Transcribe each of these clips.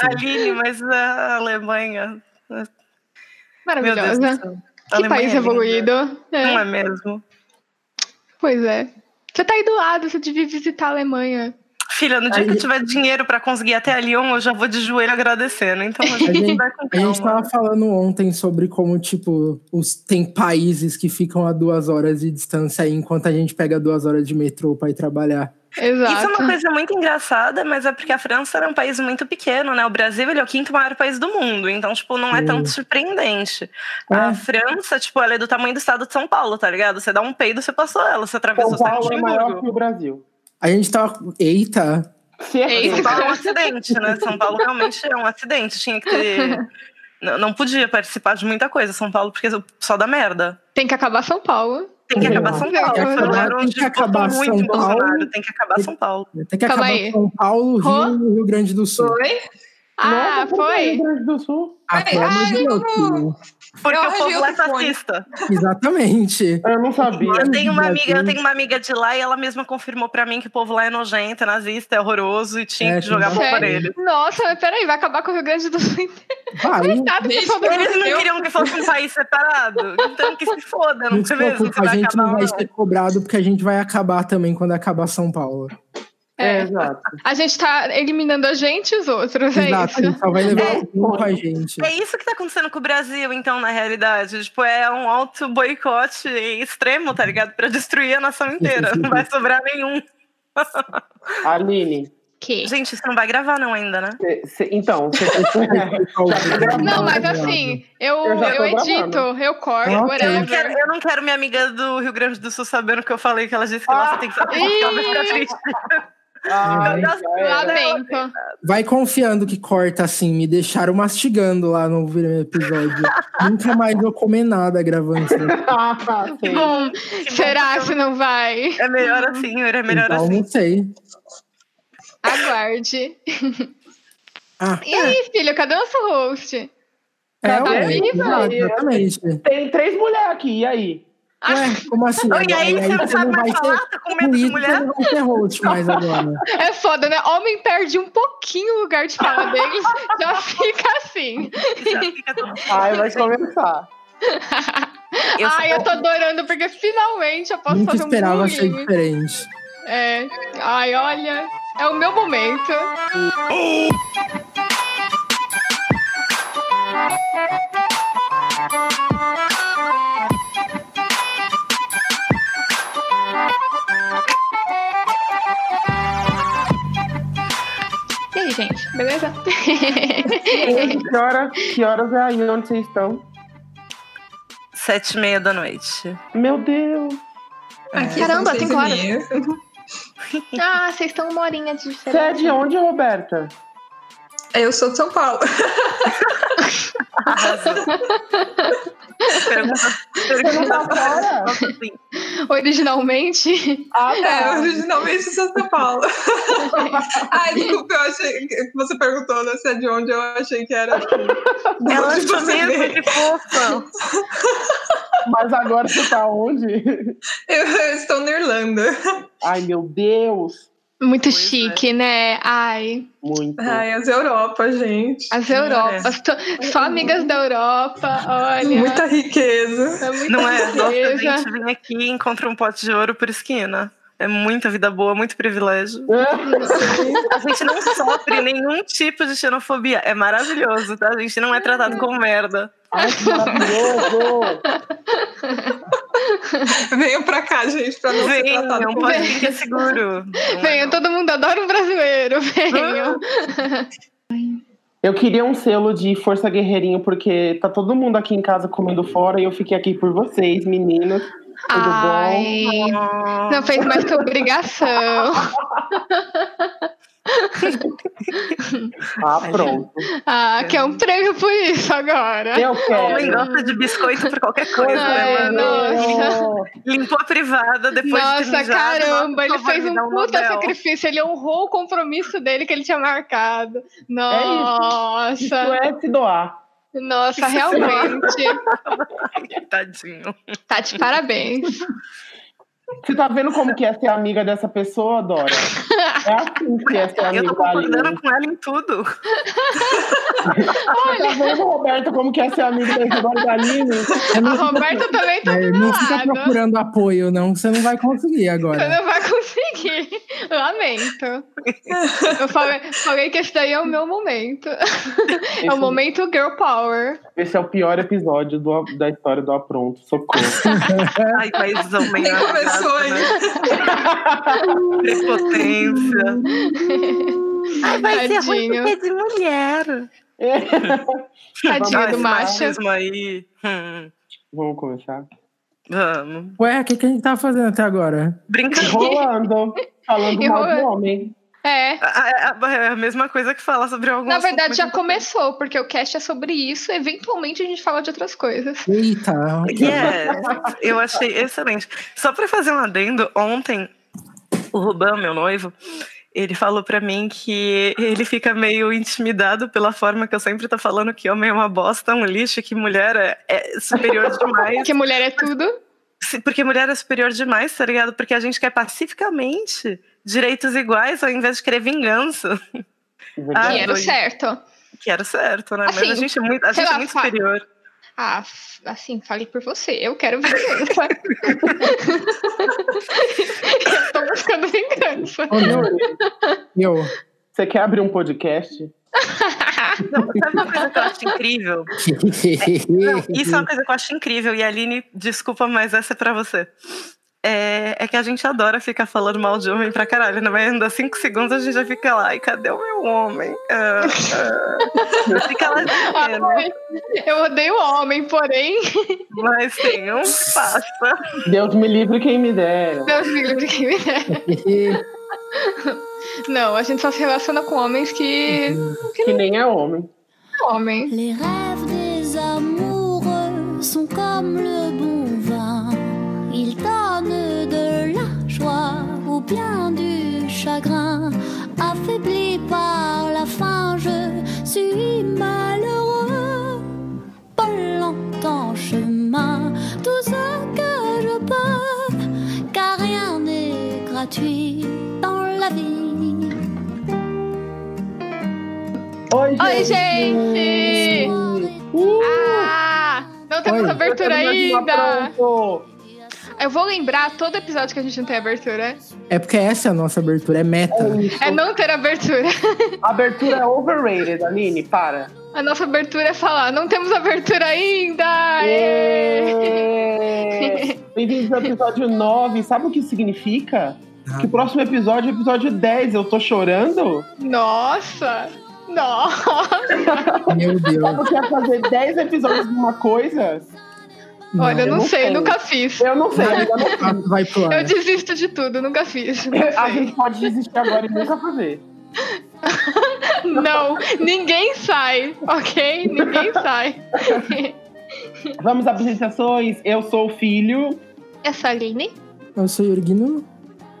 Aline, mas a Alemanha. Maravilhosa. Que Alemanha país é evoluído. É. Não é mesmo? Pois é. Você tá aí do lado, você devia visitar a Alemanha. Filha, no dia que eu tiver dinheiro para conseguir até a Lyon, eu já vou de joelho agradecendo. Então a gente, a gente vai com calma. A gente tava falando ontem sobre como, tipo, os, tem países que ficam a duas horas de distância aí, enquanto a gente pega duas horas de metrô para ir trabalhar. Exato. Isso é uma coisa muito engraçada, mas é porque a França era um país muito pequeno, né? O Brasil ele é o quinto maior país do mundo, então, tipo, não é tanto surpreendente. É. A França, tipo, ela é do tamanho do estado de São Paulo, tá ligado? Você dá um peido, você passou ela, você atravessou São Paulo é maior que o Brasil. A gente tava. Eita! Eita. São Paulo é um acidente, né? São Paulo realmente é um acidente. Tinha que ter. Não podia participar de muita coisa, São Paulo, porque só dá merda. Tem que acabar São Paulo. Tem que acabar São Paulo. Tem que acabar, tem que acabar São Paulo. Tem que acabar São Paulo. Tem que acabar São Paulo, Rio e Rio Grande do Sul. Foi? Ah, Nossa, foi? Rio Grande do Sul. Ah, pelo amor Porque o povo lá é fascista. Exatamente. Eu não sabia. Eu tenho uma amiga, eu tenho uma amiga de lá e ela mesma confirmou pra mim que o povo lá é nojento, é nazista, é horroroso e tinha é, que jogar bomba nele. Nossa, mas peraí, vai acabar com o Rio Grande do Sul Vai. Coitado, Eles não queriam que fosse um país separado. Então que se foda, não sei mesmo. A gente não vai ser cobrado porque a gente vai acabar também quando acabar São Paulo. É, é, exato. A gente tá eliminando a gente e os outros, é exato, isso. Só vai levar é, com a gente. É isso que tá acontecendo com o Brasil, então, na realidade. Tipo, é um alto boicote extremo, tá ligado? Pra destruir a nação inteira. não vai sobrar nenhum. Aline. Que? Gente, você não vai gravar não ainda, né? Cê, cê, então, cê, não, mas assim, eu, eu, eu edito, eu corto, eu, não quero, eu não quero minha amiga do Rio Grande do Sul sabendo que eu falei que ela disse que ah, nossa, tem que saber ela vai ficar triste. Ai, Lamento. Vai confiando que corta assim. Me deixaram mastigando lá no episódio. Nunca mais vou comer nada gravando isso. que bom. Que Será bom, que não vai? É melhor assim, é melhor então, assim. Não sei. Aguarde. Ah, e aí, é. filho, cadê o nosso host? É, tá viva? Exatamente. Tem três mulheres aqui, e aí? Ué, como assim? E aí, você não sabe mais falar? Tá com medo de mulher? Não vai ter host mais agora. É foda, né? Homem perde um pouquinho o lugar de fala deles, já fica assim. Já fica tudo... Ai, vai começar. Eu Ai, eu tô adorando, porque finalmente eu posso Nunca fazer um esperava ser diferente. É. Ai, olha, é o meu momento. E beleza? que, hora, que horas é aí onde vocês estão? Sete e meia da noite. Meu Deus! Aqui Caramba, tem horas. ah, vocês estão uma horinha de diferença. Você é de onde, Roberta? Eu sou de São Paulo. Originalmente? Ah, tá. É, originalmente sou de São Paulo. Ai, desculpa, eu achei que você perguntou né, se é de onde eu achei que era. Ela achou mesmo, que fofa. Mas agora você tá onde? Eu, eu estou na Irlanda. Ai, meu Deus. Muito pois chique, é. né? Ai. Muito. Ai, as Europas, gente. As Europas. É. Só amigas da Europa, olha. Muita riqueza. É muita Não riqueza. é? Nossa, a gente vem aqui e encontra um pote de ouro por esquina. É muita vida boa, muito privilégio. a gente não sofre nenhum tipo de xenofobia. É maravilhoso, tá? A gente não é tratado como merda. Ai, que maravilhoso! Venham pra cá, gente, pra não Venham, ser tratado como pode que é seguro. Venham, todo mundo adora um brasileiro. Venham. Eu queria um selo de Força Guerreirinho, porque tá todo mundo aqui em casa comendo fora e eu fiquei aqui por vocês, meninas. Tudo Ai, bom? Não fez mais que obrigação. ah, pronto. Ah, quer um prêmio por isso agora. Eu quero. Homem gosta de biscoito por qualquer coisa, Ai, né, Nossa. Limpou a privada depois nossa, de ter caramba, ele fez um um puta Nobel. sacrifício. Ele honrou o compromisso dele que ele tinha marcado. Nossa. Isso é se doar. Nossa, realmente. Tadinho. Tá de parabéns. Você tá vendo como que é ser amiga dessa pessoa, Dora? É assim que é ser Eu amiga tô da Aline. concordando com ela em tudo. Tá vendo, Roberta, como que é ser amiga da Isadora e da Aline? Eu A Roberta também tá é, do não fica lado. procurando apoio, não, você não vai conseguir Você agora. não vai conseguir. Lamento. Eu falei, falei que esse daí é o meu momento. É o Esse- momento Girl Power. Esse é o pior episódio do- da história do Apronto. Socorro. Ai, paizão bem Nem começou né? Prepotência. Ai, vai ser ruim Tadinho. porque é de mulher. Tadinho Ah, do macho. machismo aí. Hum, Vamos começar? vamos. Ué, o que, que a gente tá fazendo até agora? Brincadeira. Rolando. Falando mal de Enrolando. homem. É. É a mesma coisa que falar sobre algum Na verdade, já começou, porque o cast é sobre isso. Eventualmente a gente fala de outras coisas. Eita, Yes, eu achei excelente. Só pra fazer um adendo, ontem o Ruban, meu noivo, ele falou pra mim que ele fica meio intimidado pela forma que eu sempre tô falando que homem é uma bosta, um lixo, que mulher é, é superior demais. Porque mulher é tudo. Porque mulher é superior demais, tá ligado? Porque a gente quer pacificamente direitos iguais ao invés de querer vingança. Ah, Que era o certo. Que era certo, né? Mas Assim, a gente é muito, a gente é lá, muito fa- superior. Ah, assim, fale por você. Eu quero vingança. eu tô buscando vingança. Ô, meu, eu. Você quer abrir um podcast? Não, sabe uma coisa que eu acho incrível? Não, isso é uma coisa que eu acho incrível. E Aline, desculpa, mas essa é pra você. É, é que a gente adora ficar falando mal de homem pra caralho. Vai andar cinco segundos, a gente já fica lá. E cadê o meu homem? Ah, ah. Fica lá dizendo. Ai, Eu odeio homem, porém, Mas tem um passa. Deus me livre quem me dera. Deus me livre quem me der. Não, a gente só se relaciona com homens que. Que nem é homem. Homem. Les rêves des amoureux sont comme le bon vin. Ils de bien du chagrin. Affaibli par la faim, je suis malheureux. Pas longtemps chemin, tout ce que je peux, car rien n'est gratuit dans la vie. Oi, gente! Oi, gente! Uh, Ah! Não temos Oi. abertura uma ainda! pronto. Eu vou lembrar todo episódio que a gente não tem abertura. É porque essa é a nossa abertura, é meta. É não ter abertura. Abertura é overrated, Aline, para. A nossa abertura é falar, não temos abertura ainda! É. Bem-vindos ao episódio 9. Sabe o que isso significa? Que o próximo episódio é o episódio 10. Eu tô chorando? Nossa! Nossa! Meu Deus. Sabe o que é fazer 10 episódios de uma coisa? Olha, eu eu não, não sei, sei. nunca fiz. Eu não sei, ainda não Vai pro ar. Eu desisto de tudo, nunca fiz. A sei. gente pode desistir agora e nunca fazer. Não, ninguém sai, ok? Ninguém sai. Vamos às apresentações. Eu sou o filho. Essa Aline? Eu sou Yurguino.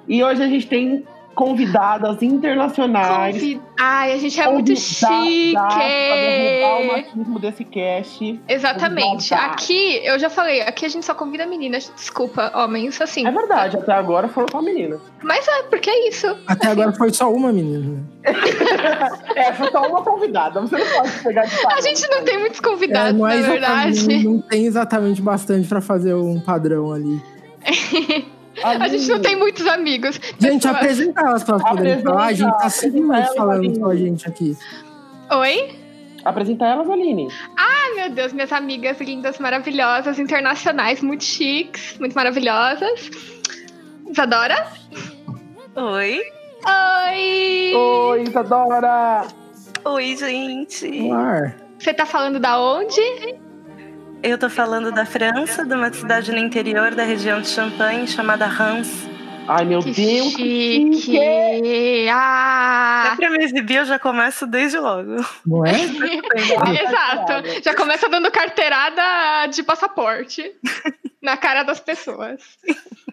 E hoje a gente tem convidadas internacionais. Convid... Ai, a gente é muito chique! Derrubar o machismo desse cast. Exatamente. Convidada. Aqui, eu já falei, aqui a gente só convida meninas. Desculpa, homens, assim. É verdade, até agora foram só meninas. Mas é, porque é isso. Até agora foi só uma menina. É, foi só uma convidada. Você não pode pegar de A gente não tem muitos É, convidados, não, é na exatamente, verdade. não tem exatamente bastante pra fazer um padrão ali. A gente não tem muitos amigos. Gente, Pessoas- apresenta elas elas poderem falar. A gente tá elas, falando Aline. com a gente aqui. Oi? Apresenta elas, Aline. Ai, meu Deus, minhas amigas lindas, maravilhosas, internacionais, muito chiques, muito maravilhosas. Isadora? Oi. Oi! Oi, Isadora! Oi, gente. Você tá falando da onde? Eu tô falando da França, de uma cidade no interior da região de Champagne chamada Reims. Ai, meu Que Deus, que chique! chique! Ah! Pra me exibir, eu já começo desde logo. Não é? Exato. Já começa dando carteirada de passaporte na cara das pessoas.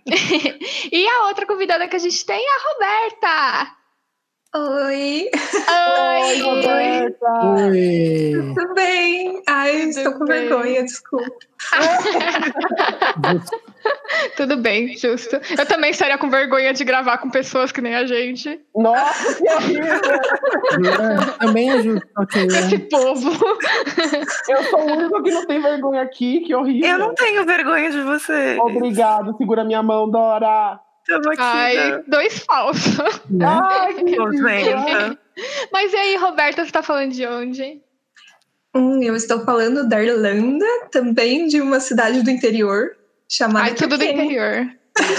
e a outra convidada que a gente tem é a Roberta. Oi, Oi! Roberta! Oi. tudo bem? Ai, Tudo estou com bem. vergonha, desculpa. Tudo bem, justo. Eu também estaria com vergonha de gravar com pessoas que nem a gente. Nossa, que horrível! É, também é justo. ok, né? Esse povo. Eu sou o único que não tem vergonha aqui, que horrível. Eu não tenho vergonha de você. Obrigado, segura minha mão, Dora. Aqui. Ai, né? dois falsos. Né? Ai, que Nojenta. Mas e aí, Roberta, você tá falando de onde? Hum, eu estou falando da Irlanda, também de uma cidade do interior chamada. Ai, tudo do interior.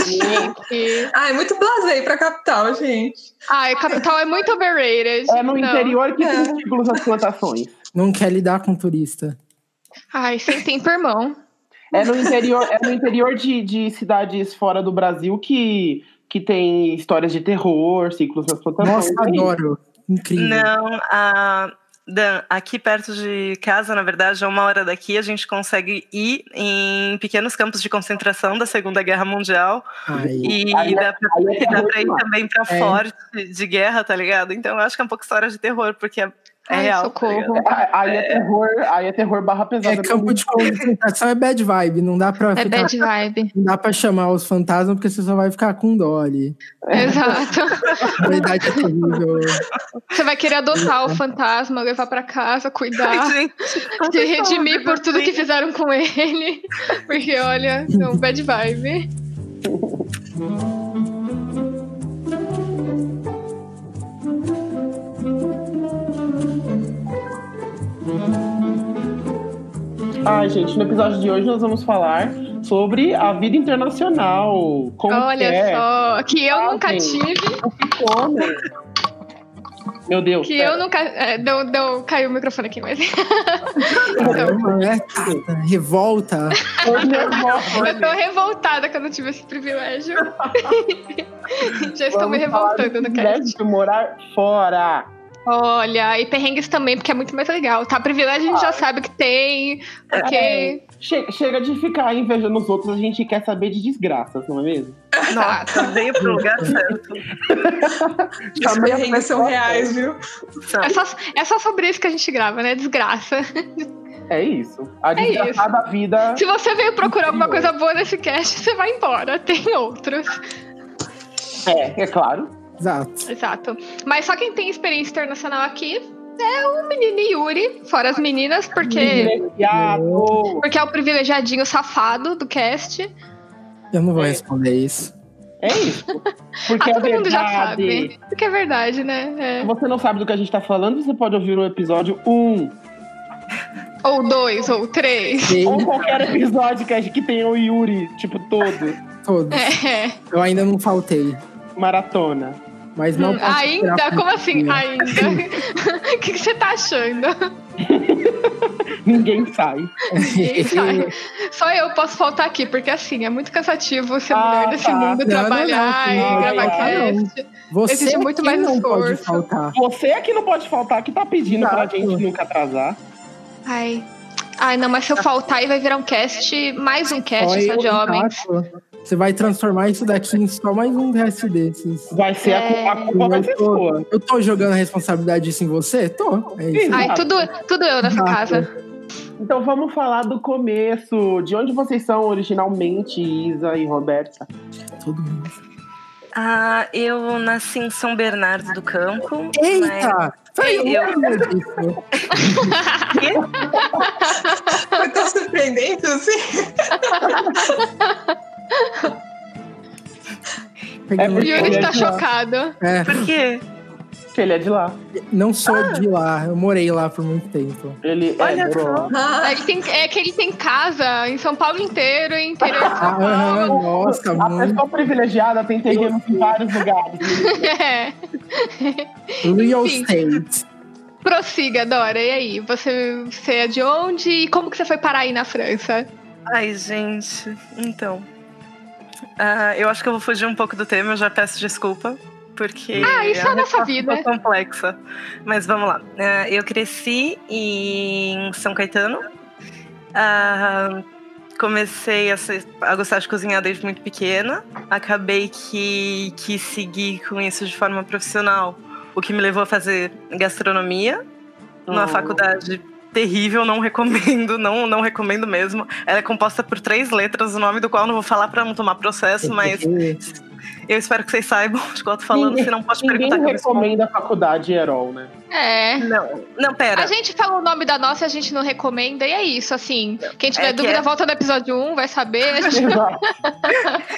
Gente. Ai, muito blasei pra capital, gente. Ai, capital é muito overrated. É no Não. interior que É. tem estímulos às plantações. Não quer lidar com turista. Ai, sem tempo, irmão. É no interior, é no interior de, de cidades fora do Brasil que, que tem histórias de terror, ciclos nas plantações. Nossa, adoro. Incrível. Não, a, Dan, aqui perto de casa, na verdade, a uma hora daqui, a gente consegue ir em pequenos campos de concentração da Segunda Guerra Mundial. Ai, E Aí é- dá pra, aí é dá pra ir também pra É. forte de guerra, tá ligado? Então eu acho que é um pouco história de terror, porque é, é Ai, real. tá socorro. ligado? Aí é terror, aí é terror barra pesada. é campo de concentração, é bad vibe. Não dá pra É ficar, bad vibe. não dá pra chamar os fantasmas, porque você só vai ficar com dó ali. Exato. A qualidade é terrível. Você vai querer adotar o fantasma, levar pra casa, cuidar. Ai, gente, Se redimir por tudo que fizeram com ele. Porque, olha, não, bad vibe. Ai, gente, no episódio de hoje nós vamos falar sobre a vida internacional. Como Olha que é, só, que eu Ah, nunca gente. tive, o que come. Meu Deus. que pera. eu nunca. É, deu, deu, caiu o microfone aqui, mas. Então, Caramba, é revolta. Eu tô revoltada que eu não tive esse privilégio. Já estou me Vamos revoltando do no cast. morar fora. Olha, e perrengues também, porque é muito mais legal, tá? Privilégio a gente já sabe que tem, porque. Che- chega de ficar invejando os outros, a gente quer saber de desgraças, não é mesmo? Nossa, veio pro lugar certo. Os a perrengues são reais, viu? É só, é só sobre isso que a gente grava, né? Desgraça. É isso. A É desgraçada vida. Se você veio procurar alguma coisa boa nesse cast, você vai embora. Tem outros. É, é claro. Exato. Exato. Mas só quem tem experiência internacional aqui é o menino Yuri, fora as meninas, porque, Privilegiado. porque é o privilegiadinho safado do cast. Eu não vou É. responder isso. É isso. Porque ah, é todo mundo já sabe. Porque é verdade, né? É. Se você não sabe do que a gente tá falando, você pode ouvir o episódio 1. Ou dois, ou três. E Ou qualquer episódio que, que tenha o Yuri, tipo, todo. todos. É. Eu ainda não faltei. Maratona. Mas não Hum, ainda? Como assim? Ainda? O que, que você tá achando? Ninguém sai. Ninguém sabe. Só eu posso faltar aqui, porque assim, é muito cansativo ser Ah, mulher desse tá. mundo, Não, trabalhar não, não, e não, gravar cast. Você Exige muito mais não pode esforço. faltar. Você é que não pode faltar, que tá pedindo pra Exato. gente nunca atrasar. Ai. Ai, não, mas se eu faltar aí vai virar um cast, mais um cast Olha, só de homens. Você vai transformar isso daqui em só mais um resto desses. Vai ser a, cu- a culpa vai ser eu, tô, sua. eu tô jogando a responsabilidade disso em você? Tô. É isso. Ai, tudo, tudo eu nessa Exato. casa. Então vamos falar do começo. De onde vocês são originalmente, Isa e Roberta? Todo mundo. Ah, eu nasci em São Bernardo do Campo. Eita! Peraí, eu. Foi tão surpreendente assim. É porque- Yuri está chocado. É, Por quê? Que ele é de lá. não sou Ah. de lá, eu morei lá por muito tempo. Ele Olha é só. Ah, Ele tem, é que ele tem casa em São Paulo inteiro, em interior de São Ah, Paulo. nossa, A muito. pessoa privilegiada tem terrenos em vários lugares. É. Real estate. Prossiga, Dora. E aí? Você, você é de onde e como que você foi parar aí na França? Ai, gente. Então. Ah, eu acho que eu vou fugir um pouco do tema, eu já peço desculpa. Porque Ah, isso é a nossa vida. complexa. Mas vamos lá. Ah, eu cresci em São Caetano. Ah, comecei a, ser- a gostar de cozinhar desde muito pequena. Acabei que quis seguir com isso de forma profissional, o que me levou a fazer gastronomia numa Oh. faculdade terrível, não recomendo, não, não recomendo mesmo. Ela é composta por três letras, o nome do qual eu não vou falar para não tomar processo, mas eu espero que vocês saibam de qual eu tô falando, Ninguém- se não pode Ninguém perguntar que eu respondo. recomenda a faculdade Herol, né? É. Não, não, pera. A gente fala o nome da nossa e a gente não recomenda, e é isso, assim. Quem tiver É que dúvida, é- volta no episódio 1, vai saber. A gente...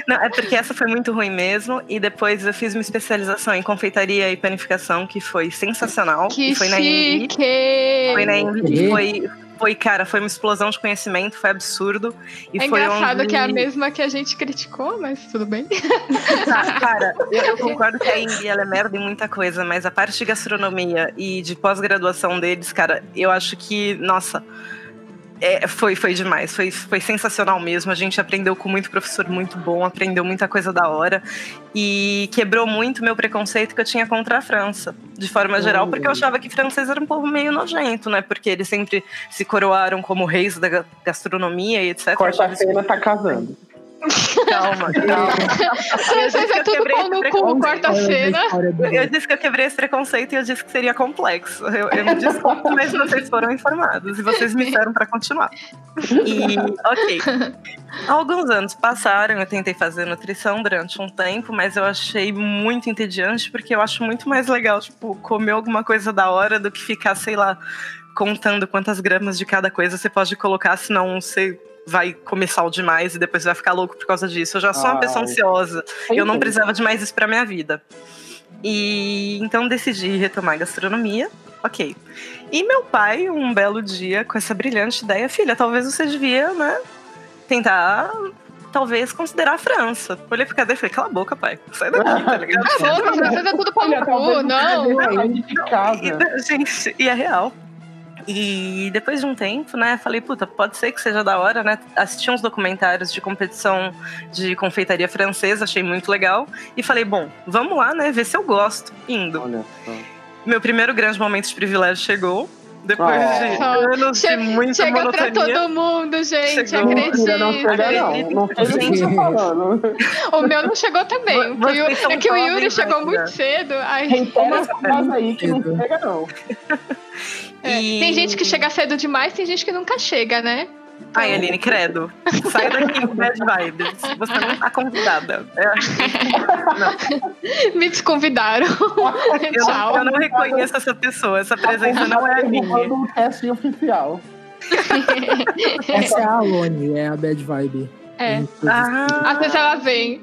Não, é porque essa foi muito ruim mesmo. E depois eu fiz uma especialização em confeitaria e panificação, que foi sensacional. Que e foi na Embi. chique! Foi na Embi. E? e Foi, foi, cara, foi uma explosão de conhecimento, foi absurdo. E É foi engraçado onde... que é a mesma que a gente criticou, mas tudo bem. Tá, cara, eu, eu concordo que a Embi ela é merda em muita coisa, mas a parte de gastronomia e de pós-graduação deles, cara, eu acho que, nossa. É, foi, foi demais, foi, foi sensacional mesmo. A gente aprendeu com muito professor muito bom, aprendeu muita coisa da hora e quebrou muito meu preconceito que eu tinha contra a França, de forma geral, porque eu achava que francês era um povo meio nojento, né? Porque eles sempre se coroaram como reis da ga- gastronomia e etc. Quarta-feira tá casando. Calma, calma. É tudo pau no cu, corta a cena. Eu disse que eu quebrei esse preconceito e eu disse que seria complexo. Eu, eu me desculpo, mas vocês foram informados e vocês me disseram para continuar. E, ok. Alguns anos passaram, eu tentei fazer nutrição durante um tempo, mas eu achei muito entediante porque eu acho muito mais legal, tipo, comer alguma coisa da hora do que ficar, sei lá, contando quantas gramas de cada coisa você pode colocar, senão você vai comer sal demais e depois vai ficar louco por causa disso. Eu já sou uma pessoa ansiosa. Eu não precisava de mais isso pra minha vida. E então decidi retomar a gastronomia. Ok. E meu pai, um belo dia, com essa brilhante ideia, filha, talvez você devia, né, tentar, talvez, considerar a França. Olhei pro cadeiro e falei, cala a boca, pai. Sai daqui, tá ligado? Ah, louco, francês é tudo pau no cu, não. você de casa. E, gente, e é real. E depois de um tempo, né, falei, puta, pode ser que seja da hora, né? Assisti uns documentários de competição de confeitaria francesa, achei muito legal. E falei, bom, vamos lá, né, ver se eu gosto. Indo. Olha só. Meu primeiro grande momento de privilégio chegou. Depois Oh. de anos Che- de muita Chega pra monotonia. todo mundo, gente, Chegou. Mentira, não chega acredita. não. Não fez o que eu tô falando. O meu não chegou também. Vocês é que o Yuri chegou muito cedo. Ai, Reitera essa frase aí que não chega não. é. E- Tem gente que chega cedo demais, tem gente que nunca chega, né? Ai, Aline, credo. Sai daqui com bad vibes. Você não tá convidada. É, Me desconvidaram. eu, Tchau. não, eu não reconheço essa pessoa. Essa presença não é a minha. Um teste oficial. Essa é a Alone, é a Bad Vibe. É. Ah, Às vezes ela vem.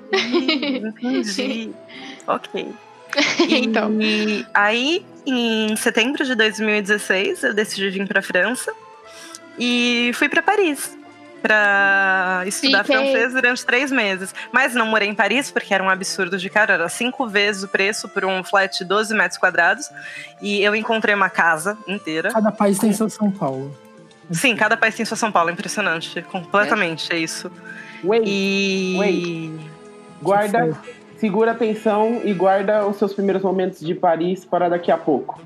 entendi. ok. E Então. aí, em setembro de 2016, eu decidi vir pra França e fui pra Paris pra estudar Fiquei. francês durante três meses. Mas não morei em Paris porque era um absurdo de cara, era cinco vezes o preço por um flat de 12 metros quadrados. E eu encontrei uma casa inteira. Cada país tem seu São Paulo. Sim, cada país tem sua São Paulo, impressionante. Completamente, é isso. Wait, E. guarda, segura a atenção e guarda os seus primeiros momentos de Paris para daqui a pouco,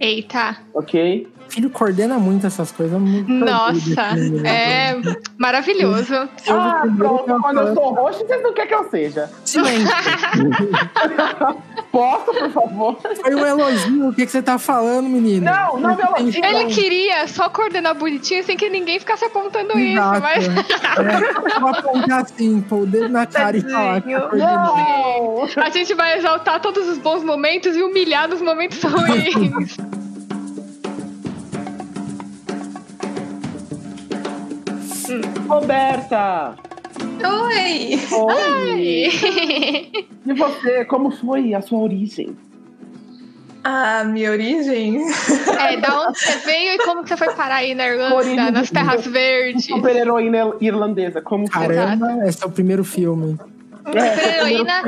Eita. ok? Filho coordena muito essas coisas. muito Nossa. tranquilo, né? É maravilhoso. Ah, pronto, quando eu sou roxo, vocês não querem que eu seja. Silêncio. Posso, por favor? Foi um elogio. O que, que você tá falando, menino? Não, não me elogio. Ele queria só coordenar bonitinho sem que ninguém ficasse apontando isso, Exato. mas É, vou apontar assim, pôr o dedo na cara e falar que tá Tadinho. Não! a gente vai exaltar todos os bons momentos e humilhar nos momentos ruins. Roberta! Oi! Oi! E você, como foi a sua origem? A minha origem? é, da onde você veio e como você foi parar aí na Irlanda, Origem nas terras verdes. Super heroína irlandesa, como foi? Caramba, esse é o primeiro filme. É, Super-heroína.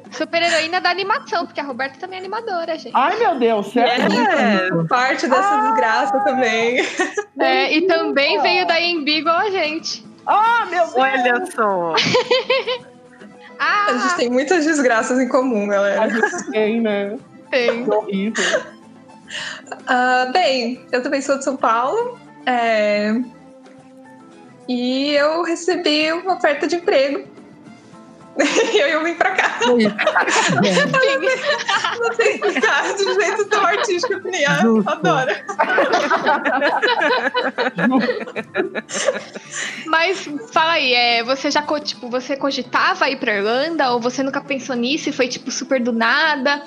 Super heroína da animação, porque a Roberta também é animadora, gente. Ai, meu Deus, sério? É, Parte dessa desgraça também. É, e também veio da Embi igual a gente. Ah, meu Deus! olha só. Ah, A gente tem muitas desgraças em comum, A galera. gente tem, né? tem. Horrível. Ah, bem, eu também sou de São Paulo. é, E eu recebi uma oferta de emprego E aí eu vim pra cá. Não sei explicar de jeito tão artístico que nem adora. Mas fala aí, é, você já tipo, você cogitava ir pra Irlanda ou você nunca pensou nisso e foi tipo super do nada?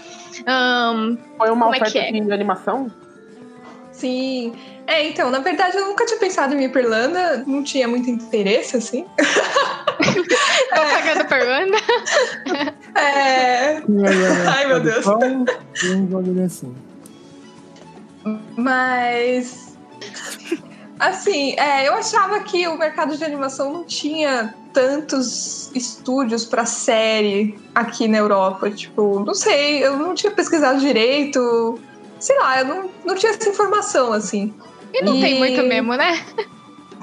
Ahn, Foi uma é oferta é? de animação? Sim. É, então, na verdade, eu nunca tinha pensado em ir pra Irlanda, não tinha muito interesse, assim. tá pagando pra Irlanda? É, Ai, meu Deus. Um bagulho assim. Mas. Assim, é, eu achava que o mercado de animação não tinha tantos estúdios pra série aqui na Europa. Tipo, não sei, eu não tinha pesquisado direito. Sei lá, eu não, não tinha essa informação, assim. E não tem E- muito mesmo, né?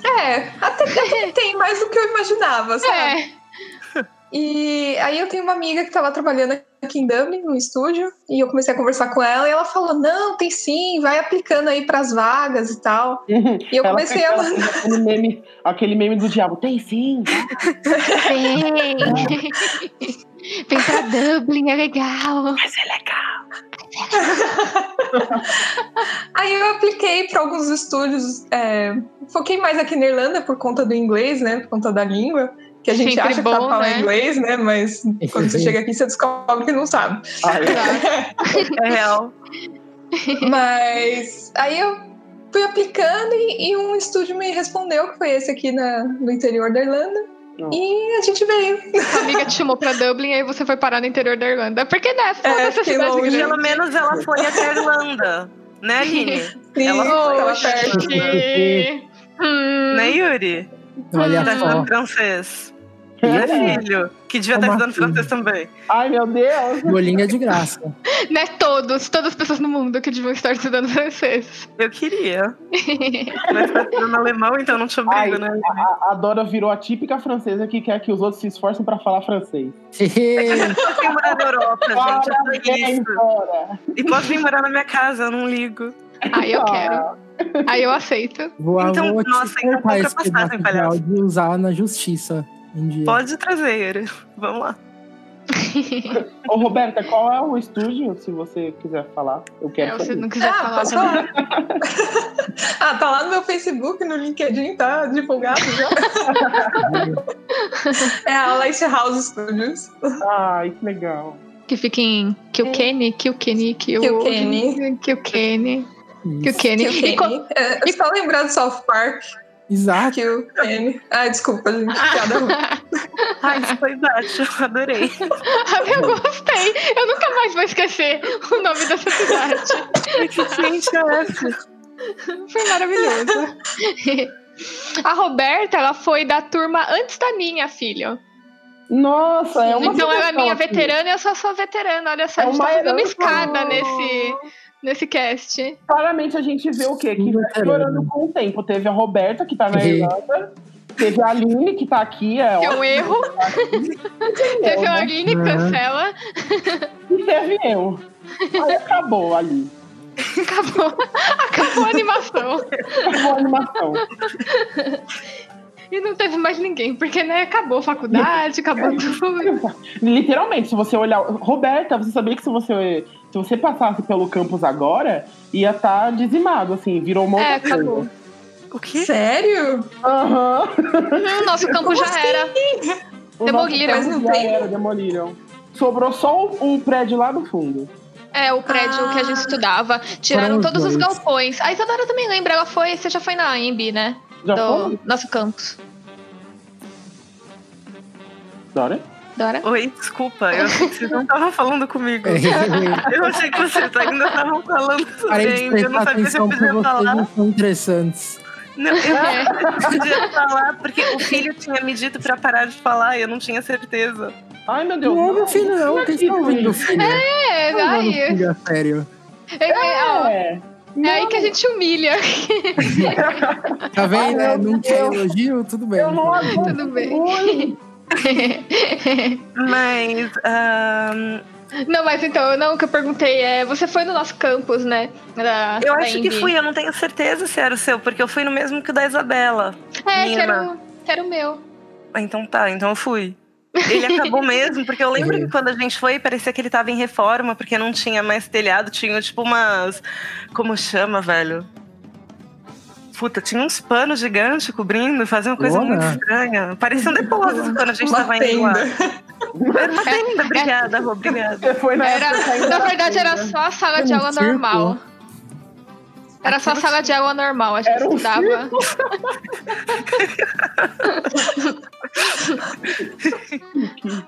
É, até, até tem mais do que eu imaginava, sabe? É. E aí eu tenho uma amiga que estava trabalhando aqui em Dublin, no estúdio, e eu comecei a conversar com ela, e ela falou, não, tem sim, vai aplicando aí pras vagas e tal. E eu Ela comecei a mandar. aquele meme, aquele meme do diabo. Tem sim. Vem! Vem pra Dublin, é legal. Aí eu apliquei para alguns estúdios, é, foquei mais aqui na Irlanda por conta do inglês, né, por conta da língua, que a gente Sempre acha que sabe bom, falar né? inglês, né, mas quando você chega aqui você descobre que não sabe. Ah, é. É real. Mas aí eu fui aplicando e, e um estúdio me respondeu, que foi esse aqui na, no interior da Irlanda. Não. E a gente veio. Sua amiga te chamou pra Dublin e aí você foi parar no interior da Irlanda. Porque, né? É, essa fiquei cidade longe. Pelo menos ela foi até a Irlanda. Né, Aline? Sim, Ela foi, Oxe. perto. Hum, Né, Yuri? Olha Tá só. estudando francês. Meu filho, que devia estar Uma estudando francês também. Ai, meu Deus. Bolinha de graça. né, todos, todas as pessoas no mundo que deviam estar estudando francês. Eu queria. Mas tá estudando alemão, então não te Ai, obrigo, né? a, a Dora virou a típica francesa que quer que os outros se esforcem pra falar francês. Posso vir morar na Europa, gente. Eu isso. Dora. E posso vir morar na minha casa, eu não ligo. Aí eu Ah. quero. Aí eu aceito. Vou, Então, vou nossa, cortar pouca passagem, de palhaço. áudio e usar na justiça um dia. Pode trazer, Yuri. Vamos lá. Ô, Roberta, qual é o estúdio, se você quiser falar? Eu quero É, se não quiser Ah, falar falar? ah, tá lá no meu Facebook, no LinkedIn, tá divulgado já. é a Lighthouse Studios. Ai, que legal. Que fica em Kilkenny, Kilkenny, Kil... Kilkenny. Kilkenny. Isso. Kilkenny. Que E co- Kenny. É, é só lembrar do South Park, Exato. que o Kenny. Ah, desculpa, gente. Piada ruim. Ai, isso foi baixo. Adorei. eu gostei. Eu nunca mais vou esquecer o nome dessa cidade. Ai, que gente é essa? Foi maravilhoso. A Roberta, ela foi da turma antes da minha, filho. Nossa, é uma então ela é minha veterana e eu sou sua veterana. Olha só, É a gente tá fazendo uma escada nesse, nesse cast. Claramente a gente vê o quê? Que vai Veterano. piorando com o tempo. Teve a Roberta, que tá na. Irlanda. Teve a Aline, que tá aqui. É Que é um erro. tá aqui. Teve a né? Aline, Uhum. cancela. E teve eu. Aí acabou ali. Acabou. Acabou a animação. Acabou a animação. E não teve mais ninguém, porque né, acabou a faculdade, acabou tudo. Literalmente, se você olhar. Roberta, você sabia que se você, se você passasse pelo campus agora, ia estar dizimado, assim, virou uma É, outra coisa. acabou. O quê? Sério? Aham. Hum, nosso campo já era. O Demoliram. nosso campus já era, demoliram. Sobrou só o, o prédio lá do fundo. É, o prédio que a gente estudava. Tiraram os todos os dois. galpões. A Isadora também lembra, ela foi. Você já foi na AMB, né? Já Do foi? nosso campus. Dora? Dora? Oi, desculpa. Eu achei que vocês não estavam falando comigo. É, Eu achei que vocês ainda estavam falando sobre Parei de ainda. Eu não sabia se eu podia vocês falar. não são interessantes. Não, eu podia falar porque o filho tinha me dito pra parar de falar e eu não tinha certeza. Ai, meu Deus. Não, meu filho, não. é Quem está ouvindo o filho? É, Tá aí. filho a sério. É, é, É. é aí que a gente humilha. Tá vendo? Ai, É, não quer Deus. elogio? Tudo bem. Eu não aguento. Tudo bem. Mas. ahn, Não, mas então, não, o que eu perguntei é. Você foi no nosso campus, né? Da, eu da acho que AMB. fui, eu não tenho certeza se era o seu, porque eu fui no mesmo que o da Isabela. É, que era, o- que era o meu. Ah, Então tá, então eu fui. Ele acabou mesmo, porque eu lembro que quando a gente foi, parecia que ele tava em reforma, porque não tinha mais telhado, tinha tipo umas. Como chama, velho? Puta, tinha uns panos gigantes cobrindo, fazia uma coisa Olha. muito estranha. Parecia um depósito quando a gente Uma tava indo lá. Era uma tenda, obrigada, Rô, obrigada. Foi na Era, época na da verdade, era só a sala de Era aula normal. Era só a sala de aula normal, a gente Era um estudava.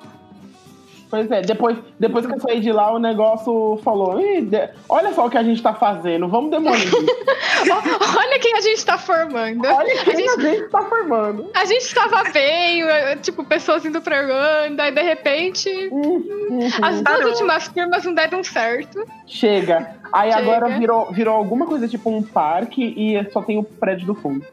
Pois é, depois, depois que eu saí de lá, o negócio falou: "Ih, de- olha só o que a gente tá fazendo, vamos demolir. Olha quem a gente tá formando. olha quem a gente tá formando. A gente tava bem, tipo, pessoas indo pra Irlanda, e de repente, as duas Parou. últimas turmas não deram certo. Chega. Aí Chega. agora virou, virou alguma coisa tipo um parque e só tem o prédio do fundo.